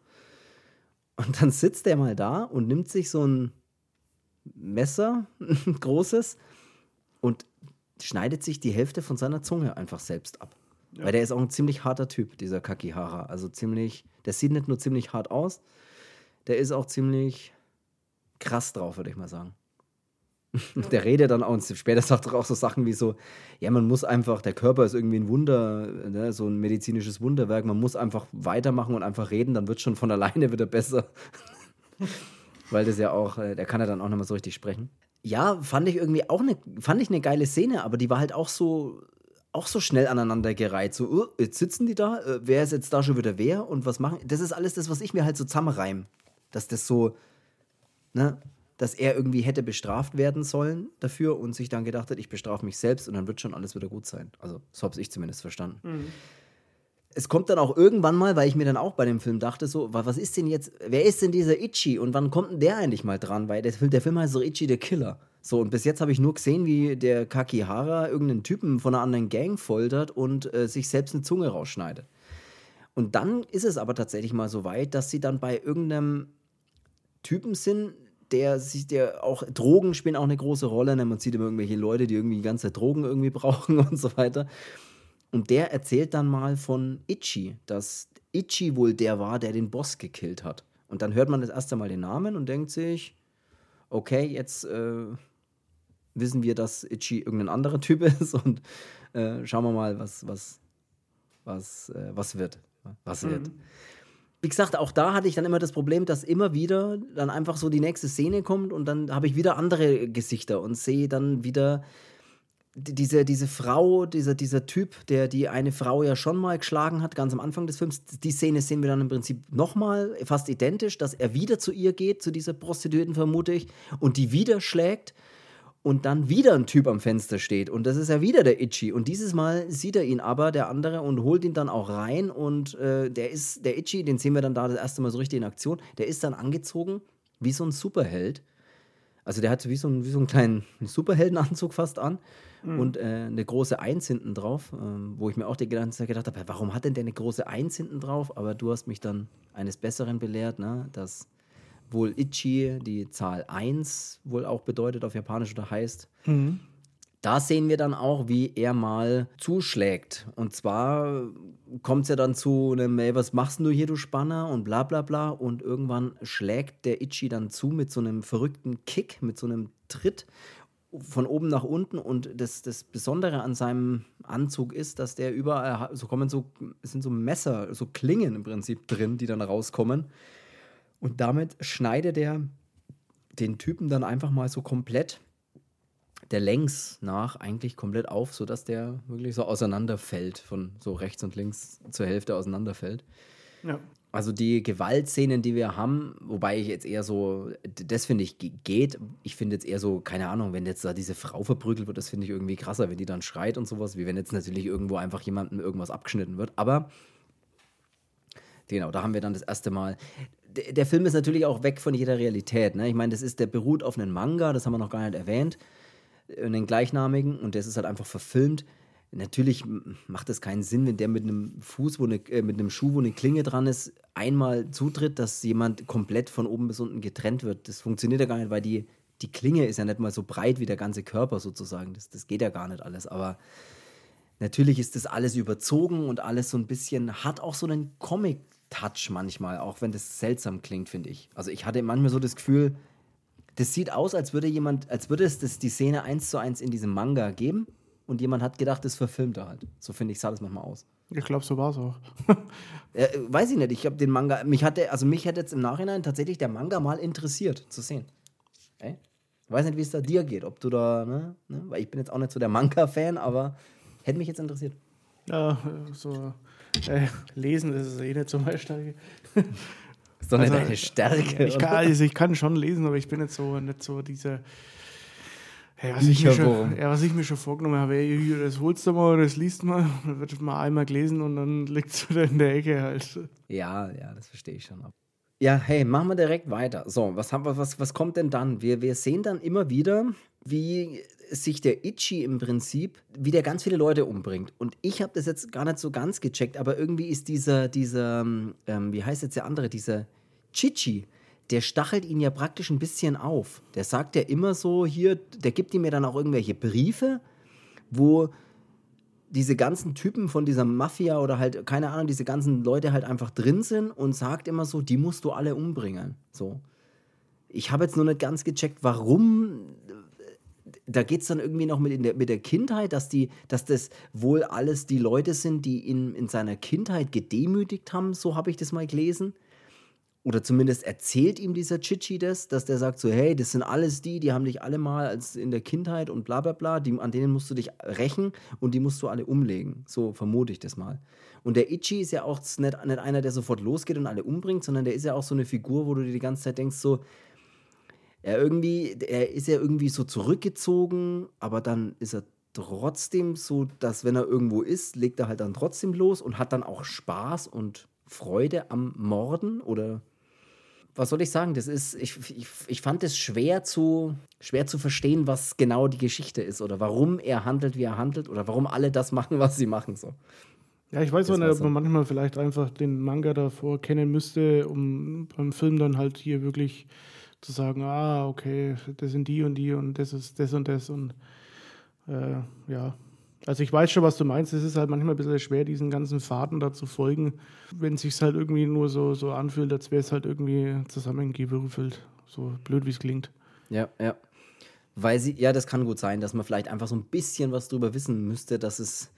Speaker 1: Und dann sitzt er mal da und nimmt sich so ein Messer, ein großes, und schneidet sich die Hälfte von seiner Zunge einfach selbst ab. Ja. Weil der ist auch ein ziemlich harter Typ, dieser Kakihara. Also ziemlich, der sieht nicht nur ziemlich hart aus, der ist auch ziemlich krass drauf, würde ich mal sagen. der redet dann auch, und später sagt er auch so Sachen wie so, ja, man muss einfach, der Körper ist irgendwie ein Wunder, ne, so ein medizinisches Wunderwerk, man muss einfach weitermachen und einfach reden, dann wird schon von alleine wieder besser. Weil das ja auch, äh, der kann ja dann auch nicht mehr so richtig sprechen. Ja, fand ich irgendwie auch eine, fand ich eine geile Szene, aber die war halt auch so, auch so schnell aneinandergereiht. So, uh, jetzt sitzen die da, uh, wer ist jetzt da schon wieder wer und was machen? Das ist alles das, was ich mir halt so zusammenreim. Dass das so, ne, dass er irgendwie hätte bestraft werden sollen dafür und sich dann gedacht hat, ich bestrafe mich selbst und dann wird schon alles wieder gut sein. Also, so habe ich zumindest verstanden. Mhm. Es kommt dann auch irgendwann mal, weil ich mir dann auch bei dem Film dachte, so, was ist denn jetzt, wer ist denn dieser Ichi und wann kommt denn der eigentlich mal dran? Weil der, der Film heißt so Ichi der Killer. So, und bis jetzt habe ich nur gesehen, wie der Kakihara irgendeinen Typen von einer anderen Gang foltert und äh, sich selbst eine Zunge rausschneidet. Und dann ist es aber tatsächlich mal so weit, dass sie dann bei irgendeinem Typen sind, der sich, der auch Drogen spielen auch eine große Rolle. Ne? Man sieht immer irgendwelche Leute, die irgendwie die ganze Zeit Drogen irgendwie brauchen und so weiter. Und der erzählt dann mal von Ichi, dass Ichi wohl der war, der den Boss gekillt hat. Und dann hört man das erste Mal den Namen und denkt sich, okay, jetzt äh, wissen wir, dass Ichi irgendein anderer Typ ist und äh, schauen wir mal, was, was, was, äh, was wird. Was mhm. Wie gesagt, auch da hatte ich dann immer das Problem, dass immer wieder dann einfach so die nächste Szene kommt und dann habe ich wieder andere Gesichter und sehe dann wieder diese, diese Frau, dieser, dieser Typ, der die eine Frau ja schon mal geschlagen hat, ganz am Anfang des Films. Die Szene sehen wir dann im Prinzip nochmal, fast identisch, dass er wieder zu ihr geht, zu dieser Prostituierten vermute ich, und die wieder schlägt und dann wieder ein Typ am Fenster steht und das ist ja wieder der Itchy und dieses Mal sieht er ihn aber, der andere, und holt ihn dann auch rein und äh, der ist, der Itchy, den sehen wir dann da das erste Mal so richtig in Aktion, der ist dann angezogen wie so ein Superheld. Also der hat wie so, ein, wie so einen kleinen Superheldenanzug fast an mhm. und äh, eine große Eins hinten drauf, äh, wo ich mir auch die ganze Zeit gedacht habe, warum hat denn der eine große Eins hinten drauf? Aber du hast mich dann eines Besseren belehrt, ne? dass wohl Ichi, die Zahl 1 wohl auch bedeutet auf Japanisch oder heißt. Mhm. Da sehen wir dann auch, wie er mal zuschlägt. Und zwar kommt es ja dann zu einem, ey, was machst du hier, du Spanner? Und bla bla bla. Und irgendwann schlägt der Ichi dann zu mit so einem verrückten Kick, mit so einem Tritt von oben nach unten. Und das, das Besondere an seinem Anzug ist, dass der überall, so kommen so, es sind so Messer, so Klingen im Prinzip drin, die dann rauskommen. Und damit schneidet er den Typen dann einfach mal so komplett der Längs nach eigentlich komplett auf, sodass der wirklich so auseinanderfällt, von so rechts und links zur Hälfte auseinanderfällt. Ja. Also die Gewaltszenen, die wir haben, wobei ich jetzt eher so, das finde ich geht. Ich finde jetzt eher so, keine Ahnung, wenn jetzt da diese Frau verprügelt wird, das finde ich irgendwie krasser, wenn die dann schreit und sowas, wie wenn jetzt natürlich irgendwo einfach jemandem irgendwas abgeschnitten wird. Aber genau, da haben wir dann das erste Mal. Der, Film ist natürlich auch weg von jeder Realität. Ne? Ich meine, das ist, der beruht auf einem Manga, das haben wir noch gar nicht erwähnt, einen gleichnamigen, und das ist halt einfach verfilmt. Natürlich macht es keinen Sinn, wenn der mit einem Fuß, wo eine, äh, mit einem Schuh, wo eine Klinge dran ist, einmal zutritt, dass jemand komplett von oben bis unten getrennt wird. Das funktioniert ja gar nicht, weil die, die Klinge ist ja nicht mal so breit wie der ganze Körper sozusagen. Das, das geht ja gar nicht alles. Aber natürlich ist das alles überzogen und alles so ein bisschen, hat auch so einen Comic-Touch manchmal, auch wenn das seltsam klingt, finde ich. Also ich hatte manchmal so das Gefühl, das sieht aus, als würde jemand, als würde es das, die Szene eins zu eins in diesem Manga geben und jemand hat gedacht, das verfilmt er halt. So finde ich, sah das manchmal aus.
Speaker 2: Ich glaube, so war es auch.
Speaker 1: äh, weiß ich nicht, ich habe den Manga, mich hatte, also mich hätte jetzt im Nachhinein tatsächlich der Manga mal interessiert zu sehen. Okay? Ich weiß nicht, wie es da dir geht, ob du da, ne, ne? weil ich bin jetzt auch nicht so der Manga-Fan, aber hätte mich jetzt interessiert.
Speaker 2: Ja, so äh, lesen das ist eh nicht so meine Stärke.
Speaker 1: ist doch nicht also, deine Stärke.
Speaker 2: Ich kann, also ich kann schon lesen, aber ich bin nicht so, nicht so dieser Hey, was, ich schon, ja, was, ich mir schon vorgenommen habe, ey, das holst du mal, das liest mal, dann wird mal einmal gelesen und dann liegt es wieder in der Ecke halt.
Speaker 1: Ja, ja, das verstehe ich schon. Ja, hey, machen wir direkt weiter. So, was, haben wir, was, was kommt denn dann? Wir, wir sehen dann immer wieder, wie sich der Ichi im Prinzip, wie der ganz viele Leute umbringt. Und ich habe das jetzt gar nicht so ganz gecheckt, aber irgendwie ist dieser, dieser, ähm, wie heißt jetzt der andere, dieser Chichi, der stachelt ihn ja praktisch ein bisschen auf. Der sagt ja immer so hier, der gibt ihm ja dann auch irgendwelche Briefe, wo diese ganzen Typen von dieser Mafia oder halt, keine Ahnung, diese ganzen Leute halt einfach drin sind und sagt immer so, die musst du alle umbringen. So. Ich habe jetzt nur nicht ganz gecheckt, warum. Da geht es dann irgendwie noch mit, der, mit der Kindheit, dass, die, dass das wohl alles die Leute sind, die ihn in seiner Kindheit gedemütigt haben, so habe ich das mal gelesen oder zumindest erzählt ihm dieser Chichi das, dass der sagt so, hey, das sind alles die, die haben dich alle mal als in der Kindheit und bla bla bla, die, an denen musst du dich rächen und die musst du alle umlegen. So vermute ich das mal. Und der Ichi ist ja auch nicht, nicht einer, der sofort losgeht und alle umbringt, sondern der ist ja auch so eine Figur, wo du dir die ganze Zeit denkst so, er irgendwie, er ist ja irgendwie so zurückgezogen, aber dann ist er trotzdem so, dass wenn er irgendwo ist, legt er halt dann trotzdem los und hat dann auch Spaß und Freude am Morden oder was soll ich sagen? Das ist, ich, ich, ich fand es schwer zu, schwer zu verstehen, was genau die Geschichte ist oder warum er handelt, wie er handelt oder warum alle das machen, was sie machen. So.
Speaker 2: Ja, ich weiß auch nicht, ob man manchmal vielleicht einfach den Manga davor kennen müsste, um beim Film dann halt hier wirklich zu sagen, ah, okay, das sind die und die und das ist das und das und äh, ja, also ich weiß schon, was du meinst. Es ist halt manchmal ein bisschen schwer, diesen ganzen Faden da zu folgen, wenn es sich halt irgendwie nur so, so anfühlt, als wäre es halt irgendwie zusammengewürfelt. So blöd, wie es klingt.
Speaker 1: Ja, ja. Weil sie, ja, das kann gut sein, dass man vielleicht einfach so ein bisschen was drüber wissen müsste, dass es.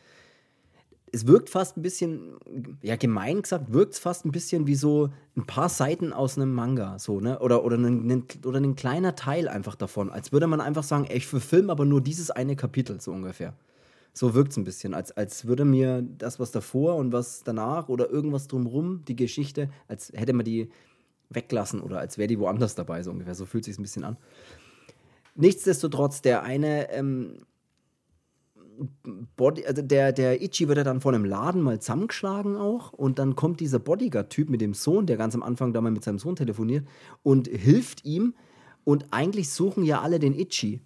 Speaker 1: Es wirkt fast ein bisschen, ja, gemein gesagt, wirkt es fast ein bisschen wie so ein paar Seiten aus einem Manga, so, ne? Oder, oder, ein, oder ein kleiner Teil einfach davon. Als würde man einfach sagen, ey, ich verfilme aber nur dieses eine Kapitel, so ungefähr. So wirkt es ein bisschen, als, als würde mir das, was davor und was danach oder irgendwas drumrum, die Geschichte, als hätte man die weglassen oder als wäre die woanders dabei, so ungefähr. So fühlt sich ein bisschen an. Nichtsdestotrotz, der eine ähm, Body, also der, der Ichi wird ja dann vor einem Laden mal zusammengeschlagen auch und dann kommt dieser Bodyguard-Typ mit dem Sohn, der ganz am Anfang da mal mit seinem Sohn telefoniert und hilft ihm und eigentlich suchen ja alle den Ichi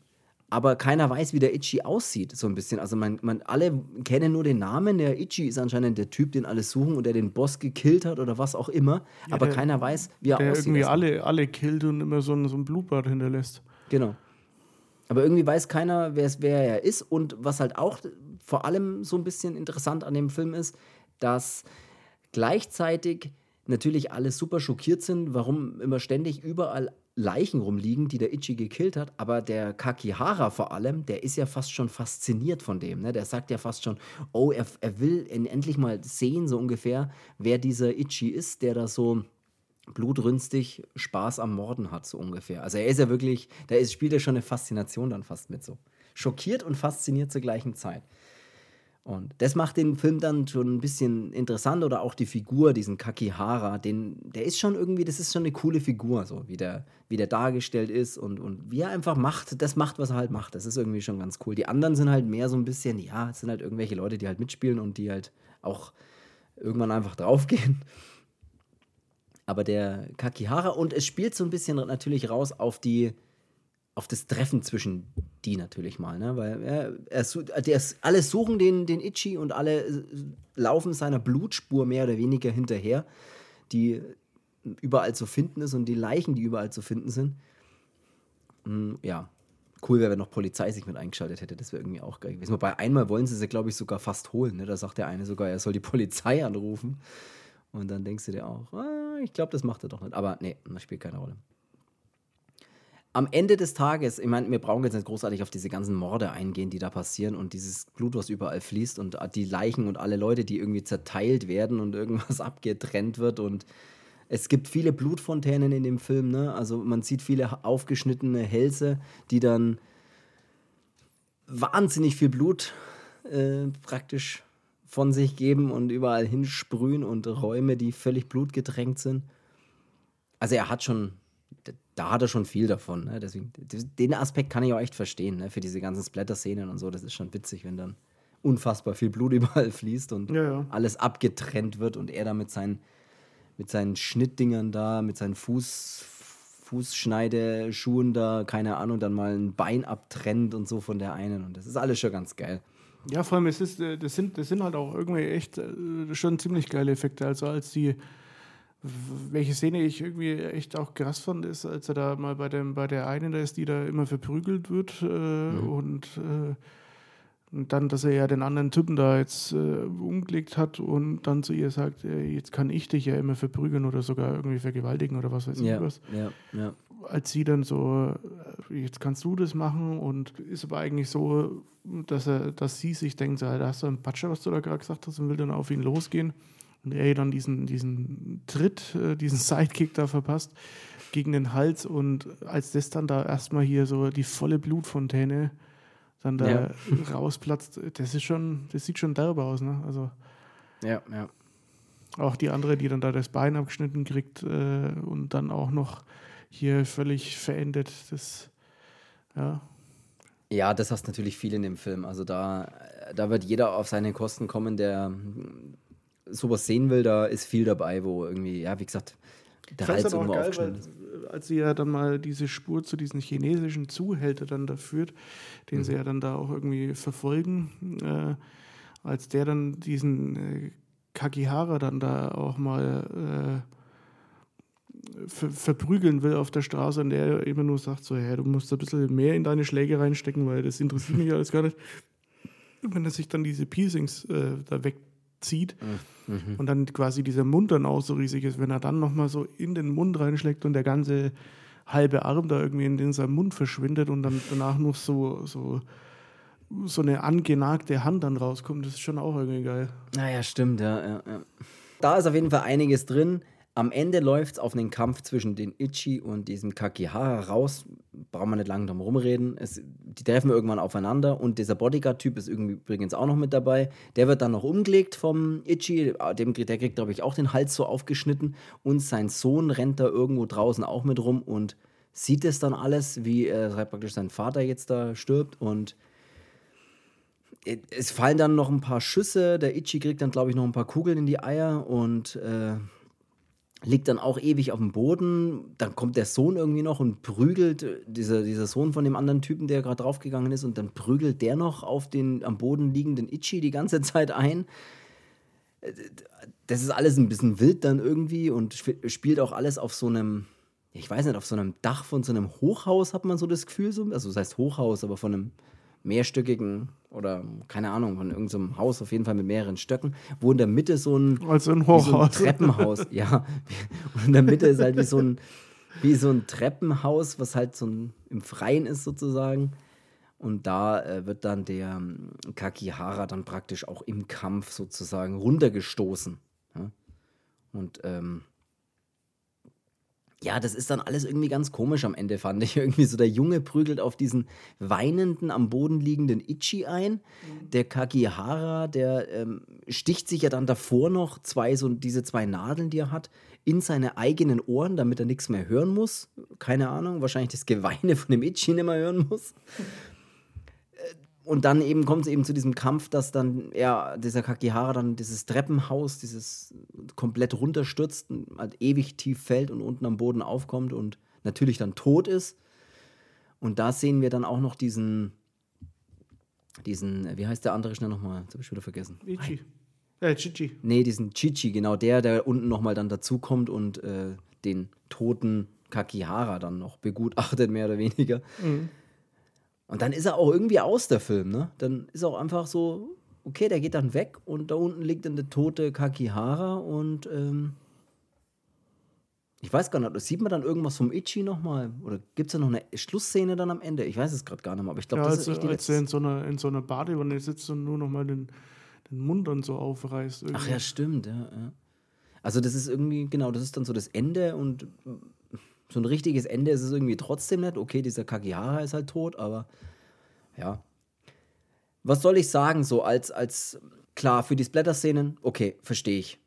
Speaker 1: aber keiner weiß, wie der Ichi aussieht, so ein bisschen. Also man, man alle kennen nur den Namen. Der Ichi ist anscheinend der Typ, den alle suchen und der den Boss gekillt hat oder was auch immer. Ja, aber der, keiner weiß, wie er
Speaker 2: der
Speaker 1: aussieht.
Speaker 2: Der irgendwie alle, alle killt und immer so ein, so ein Blutbad hinterlässt.
Speaker 1: Genau. Aber irgendwie weiß keiner, wer er ist. Und was halt auch vor allem so ein bisschen interessant an dem Film ist, dass gleichzeitig natürlich alle super schockiert sind, warum immer ständig überall Leichen rumliegen, die der Ichi gekillt hat, aber der Kakihara vor allem, der ist ja fast schon fasziniert von dem. Ne? Der sagt ja fast schon, oh, er, er will endlich mal sehen, so ungefähr, wer dieser Ichi ist, der da so blutrünstig Spaß am Morden hat, so ungefähr. Also er ist ja wirklich, da ist, spielt er schon eine Faszination dann fast mit so. Schockiert und fasziniert zur gleichen Zeit. Und das macht den Film dann schon ein bisschen interessant oder auch die Figur, diesen Kakihara, den, der ist schon irgendwie, das ist schon eine coole Figur, so wie der, wie der dargestellt ist und, und wie er einfach macht, das macht, was er halt macht. Das ist irgendwie schon ganz cool. Die anderen sind halt mehr so ein bisschen, ja, es sind halt irgendwelche Leute, die halt mitspielen und die halt auch irgendwann einfach draufgehen. Aber der Kakihara und es spielt so ein bisschen natürlich raus auf die, auf das Treffen zwischen die natürlich mal, ne? Weil er, er, der, alle suchen den, den Ichi und alle äh, laufen seiner Blutspur mehr oder weniger hinterher, die überall zu finden ist und die Leichen, die überall zu finden sind. Hm, ja, cool wäre, wenn noch Polizei sich mit eingeschaltet hätte. Das wäre irgendwie auch geil gewesen. Wobei einmal wollen sie sie, glaube ich, sogar fast holen. Ne? Da sagt der eine sogar, er soll die Polizei anrufen. Und dann denkst du dir auch, ah, ich glaube, das macht er doch nicht. Aber nee, das spielt keine Rolle am Ende des Tages, ich meine, wir brauchen jetzt nicht großartig auf diese ganzen Morde eingehen, die da passieren und dieses Blut, was überall fließt und die Leichen und alle Leute, die irgendwie zerteilt werden und irgendwas abgetrennt wird und es gibt viele Blutfontänen in dem Film, ne? Also man sieht viele aufgeschnittene Hälse, die dann wahnsinnig viel Blut äh, praktisch von sich geben und überall hinsprühen und Räume, die völlig blutgetränkt sind. Also er hat schon da hat er schon viel davon. Ne? Deswegen, den Aspekt kann ich auch echt verstehen, ne? für diese ganzen Splatter-Szenen und so. Das ist schon witzig, wenn dann unfassbar viel Blut überall fließt und ja, ja. alles abgetrennt wird und er da mit seinen, mit seinen Schnittdingern da, mit seinen Fuß, Fußschneideschuhen da, keine Ahnung, dann mal ein Bein abtrennt und so von der einen. Und das ist alles schon ganz geil.
Speaker 2: Ja, vor allem, es ist, äh, das, sind, das sind halt auch irgendwie echt äh, schon ziemlich geile Effekte. Also als die welche Szene ich irgendwie echt auch krass fand, ist, als er da mal bei, dem, bei der einen da ist, die da immer verprügelt wird äh, mhm. und, äh, und, dann, dass er ja den anderen Typen da jetzt äh, umgelegt hat und dann zu ihr sagt, jetzt kann ich dich ja immer verprügeln oder sogar irgendwie vergewaltigen oder was weiß ich
Speaker 1: ja,
Speaker 2: was.
Speaker 1: Ja, ja.
Speaker 2: Als sie dann so, äh, jetzt kannst du das machen und ist aber eigentlich so, dass er, dass sie sich denkt, so, da hast du einen Patscher, was du da gerade gesagt hast und will dann auf ihn losgehen und er dann diesen, diesen Tritt, äh, diesen Sidekick da verpasst gegen den Hals und als das dann da erstmal hier so die volle Blutfontäne dann da ja. rausplatzt, das ist schon, das sieht schon derbe aus, ne? Also
Speaker 1: ja, ja.
Speaker 2: Auch die andere, die dann da das Bein abgeschnitten kriegt äh, und dann auch noch hier völlig verendet, das ja.
Speaker 1: Ja, das hast natürlich viel in dem Film. Also da, da wird jeder auf seine Kosten kommen, der sowas sehen will, da ist viel dabei, wo irgendwie, ja, wie gesagt,
Speaker 2: der Hals irgendwo geil, aufgeschnitten ist. Als sie ja dann mal diese Spur zu diesem chinesischen Zuhälter dann da führt, den mhm. sie ja dann da auch irgendwie verfolgen, äh, als der dann diesen äh, Kakihara dann da auch mal äh, ver verprügeln will auf der Straße und der immer nur sagt so, ja, du musst ein bisschen mehr in deine Schläge reinstecken, weil das interessiert mich alles gar nicht. Und wenn er sich dann diese Piercings äh, da weg zieht mhm. und dann quasi dieser Mund dann auch so riesig ist, wenn er dann nochmal so in den Mund reinschlägt und der ganze halbe Arm da irgendwie in, in seinem Mund verschwindet und dann danach noch so, so, so eine angenagte Hand dann rauskommt, das ist schon auch irgendwie geil.
Speaker 1: Naja, stimmt, ja, ja, ja. Da ist auf jeden Fall einiges drin. Am Ende läuft es auf einen Kampf zwischen den Ichi und diesem Kakihara raus. Brauchen wir nicht lange drum rumreden. Es, die treffen irgendwann aufeinander und dieser Bodyguard-Typ ist irgendwie übrigens auch noch mit dabei. Der wird dann noch umgelegt vom Ichi. Dem, der kriegt, glaube ich, auch den Hals so aufgeschnitten. Und sein Sohn rennt da irgendwo draußen auch mit rum und sieht es dann alles, wie äh, praktisch sein Vater jetzt da stirbt. Und es fallen dann noch ein paar Schüsse. Der Ichi kriegt dann, glaube ich, noch ein paar Kugeln in die Eier und. Äh, liegt dann auch ewig auf dem Boden. Dann kommt der Sohn irgendwie noch und prügelt, äh, dieser, dieser Sohn von dem anderen Typen, der gerade draufgegangen ist, und dann prügelt der noch auf den am Boden liegenden Ichi die ganze Zeit ein. Äh, das ist alles ein bisschen wild dann irgendwie und spielt auch alles auf so einem, ich weiß nicht, auf so einem Dach von so einem Hochhaus, hat man so das Gefühl. So. Also, das heißt Hochhaus, aber von einem mehrstöckigen oder keine Ahnung, von irgendeinem Haus auf jeden Fall mit mehreren Stöcken, wo in der Mitte so ein,
Speaker 2: also ein. So ein
Speaker 1: Treppenhaus, ja, und in der Mitte ist halt wie so ein, wie so ein Treppenhaus, was halt so ein, im Freien ist sozusagen. Und da äh, wird dann der ähm, Kakihara dann praktisch auch im Kampf sozusagen runtergestoßen. Ja? Und ähm, ja, das ist dann alles irgendwie ganz komisch am Ende, fand ich. Irgendwie so, der Junge prügelt auf diesen weinenden, am Boden liegenden Ichi ein. Der Kakihara, der ähm, sticht sich ja dann davor noch zwei, so diese zwei Nadeln, die er hat, in seine eigenen Ohren, damit er nichts mehr hören muss. Keine Ahnung, wahrscheinlich das Geweine von dem Ichi nicht mehr hören muss. Und dann eben kommt es eben zu diesem Kampf, dass dann er, dieser Kakihara dann dieses Treppenhaus, dieses komplett runterstürzt, halt ewig tief fällt und unten am Boden aufkommt und natürlich dann tot ist. Und da sehen wir dann auch noch diesen, diesen, wie heißt der andere schnell nochmal? Jetzt habe ich wieder vergessen.
Speaker 2: Ichi. Äh, Chichi.
Speaker 1: Nee, diesen Chichi, genau der, der unten nochmal dann dazukommt und äh, den toten Kakihara dann noch begutachtet, mehr oder weniger.
Speaker 2: Mhm.
Speaker 1: Und dann ist er auch irgendwie aus der Film, ne? Dann ist er auch einfach so, okay, der geht dann weg und da unten liegt dann der tote Kakihara und ähm, ich weiß gar nicht, sieht man dann irgendwas vom Ichi nochmal? Oder gibt es da noch eine Schlussszene dann am Ende? Ich weiß es gerade gar nicht mehr, aber ich glaube,
Speaker 2: Ja,
Speaker 1: das
Speaker 2: als,
Speaker 1: ist echt die
Speaker 2: als
Speaker 1: letzte.
Speaker 2: in so einer, in so einer Badewanne sitzt und nur noch mal den, den Mund dann so aufreißt. Irgendwie.
Speaker 1: Ach ja, stimmt, ja, ja. Also das ist irgendwie, genau, das ist dann so das Ende und so ein richtiges Ende ist es irgendwie trotzdem nicht. Okay, dieser Kakihara ist halt tot, aber ja. Was soll ich sagen, so als, als, klar, für die Splatter-Szenen, okay, verstehe ich.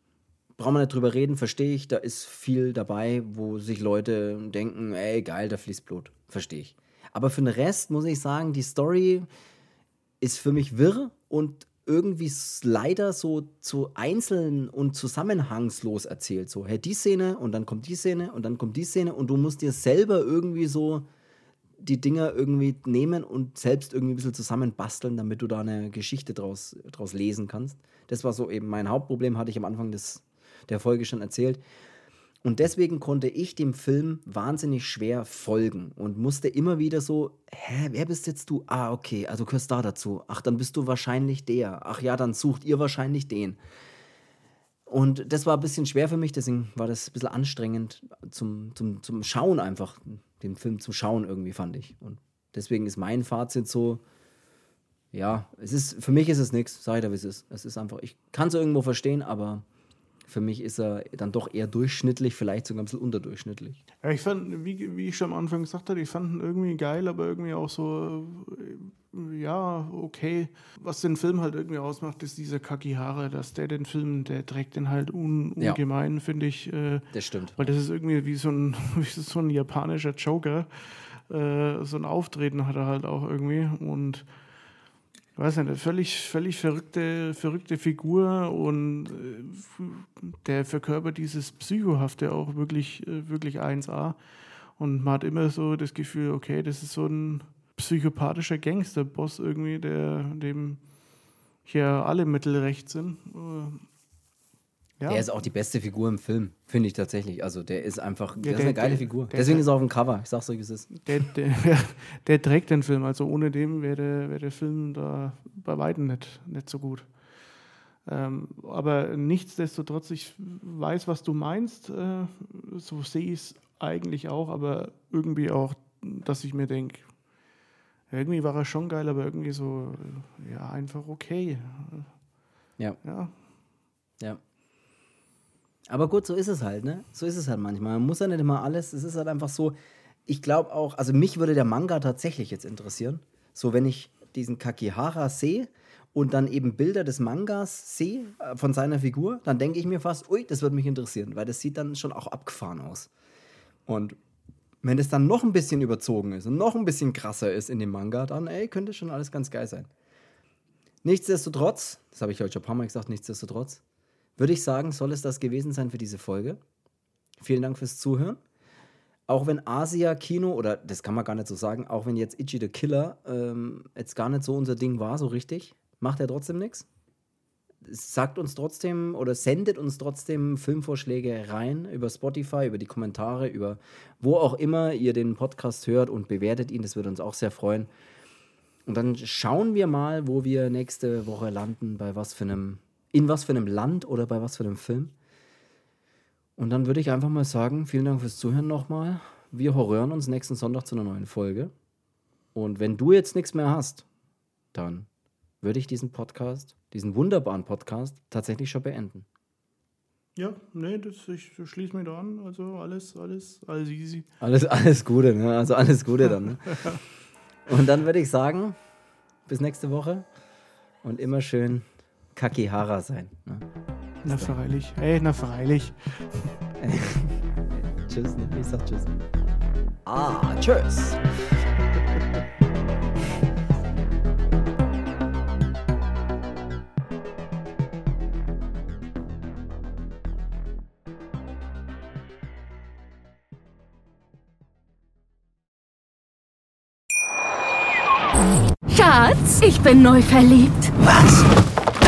Speaker 1: Brauchen wir nicht drüber reden, verstehe ich. Da ist viel dabei, wo sich Leute denken, ey, geil, da fließt Blut. Verstehe ich. Aber für den Rest muss ich sagen, die Story ist für mich wirr und irgendwie leider so zu einzeln und zusammenhangslos erzählt. So, hey, die Szene und dann kommt die Szene und dann kommt die Szene und du musst dir selber irgendwie so die Dinger irgendwie nehmen und selbst irgendwie ein bisschen zusammenbasteln, damit du da eine Geschichte draus, draus lesen kannst. Das war so eben mein Hauptproblem, hatte ich am Anfang des, der Folge schon erzählt. Und deswegen konnte ich dem Film wahnsinnig schwer folgen und musste immer wieder so, hä, wer bist jetzt du? Ah, okay, also gehörst da dazu. Ach, dann bist du wahrscheinlich der. Ach ja, dann sucht ihr wahrscheinlich den. Und das war ein bisschen schwer für mich, deswegen war das ein bisschen anstrengend zum, zum, zum Schauen einfach, den Film zum Schauen irgendwie, fand ich. Und deswegen ist mein Fazit so, ja, es ist, für mich ist es nichts, ich dir, wie es ist. Es ist einfach, ich kann es irgendwo verstehen, aber für mich ist er dann doch eher durchschnittlich, vielleicht sogar ein bisschen unterdurchschnittlich.
Speaker 2: Ja, ich fand, wie, wie ich schon am Anfang gesagt hatte, ich fand ihn irgendwie geil, aber irgendwie auch so, äh, ja, okay. Was den Film halt irgendwie ausmacht, ist dieser Kakihara, dass der den Film, der trägt den halt un,
Speaker 1: Ja.
Speaker 2: ungemein, finde ich. Äh,
Speaker 1: Das stimmt.
Speaker 2: weil das ist irgendwie wie so ein, wie so ein japanischer Joker. Äh, so ein Auftreten hat er halt auch irgendwie. Und weiß nicht, eine völlig, völlig verrückte, verrückte Figur und äh, der verkörpert dieses Psychohafte auch wirklich, äh, wirklich 1A. Und man hat immer so das Gefühl, okay, das ist so ein psychopathischer Gangsterboss irgendwie, der dem hier alle Mittel recht sind. Ja.
Speaker 1: Der ist auch die beste Figur im Film, finde ich tatsächlich. Also der ist einfach, der, ist
Speaker 2: der-
Speaker 1: eine geile
Speaker 2: der-
Speaker 1: Figur.
Speaker 2: der-
Speaker 1: Deswegen ist er auf dem Cover. Ich sag's euch, wie es ist.
Speaker 2: Der, der, der trägt den Film, also ohne dem wäre der, wär der Film da bei Weitem nicht, nicht so gut. Ähm, aber nichtsdestotrotz, ich weiß, was du meinst, äh, so sehe ich es eigentlich auch, aber irgendwie auch, dass ich mir denke, irgendwie war er schon geil, aber irgendwie so, ja, einfach okay.
Speaker 1: Ja.
Speaker 2: Ja,
Speaker 1: Ja. Aber gut, so ist es halt, ne? So ist es halt manchmal. Man muss ja nicht immer alles. Es ist halt einfach so. Ich glaube auch, also mich würde der Manga tatsächlich jetzt interessieren. So, wenn ich diesen Kakihara sehe und dann eben Bilder des Mangas sehe äh, von seiner Figur, dann denke ich mir fast, ui, das würde mich interessieren, weil das sieht dann schon auch abgefahren aus. Und wenn es dann noch ein bisschen überzogen ist und noch ein bisschen krasser ist in dem Manga, dann, ey, könnte schon alles ganz geil sein. Nichtsdestotrotz, das habe ich heute schon ein paar Mal gesagt, nichtsdestotrotz, würde ich sagen, soll es das gewesen sein für diese Folge. Vielen Dank fürs Zuhören. Auch wenn Asia Kino, oder das kann man gar nicht so sagen, auch wenn jetzt Ichi the Killer ähm, jetzt gar nicht so unser Ding war, so richtig, macht er trotzdem nichts. Sagt uns trotzdem oder sendet uns trotzdem Filmvorschläge rein über Spotify, über die Kommentare, über wo auch immer ihr den Podcast hört und bewertet ihn. Das würde uns auch sehr freuen. Und dann schauen wir mal, wo wir nächste Woche landen, bei was für einem, in was für einem Land oder bei was für einem Film. Und dann würde ich einfach mal sagen, vielen Dank fürs Zuhören nochmal. Wir hören uns nächsten Sonntag zu einer neuen Folge. Und wenn du jetzt nichts mehr hast, dann würde ich diesen Podcast, diesen wunderbaren Podcast tatsächlich schon beenden.
Speaker 2: Ja, nee, das, ich schließe mich da an. Also alles, alles, alles easy.
Speaker 1: Alles, alles Gute, ne? Also alles Gute dann. Ne? Und dann würde ich sagen, bis nächste Woche und immer schön Kakihara sein. Ne?
Speaker 2: Na freilich. Hey, na freilich.
Speaker 1: tschüss, ne? Ich sag tschüss. Ah, tschüss.
Speaker 3: Schatz, ich bin neu verliebt.
Speaker 4: Was?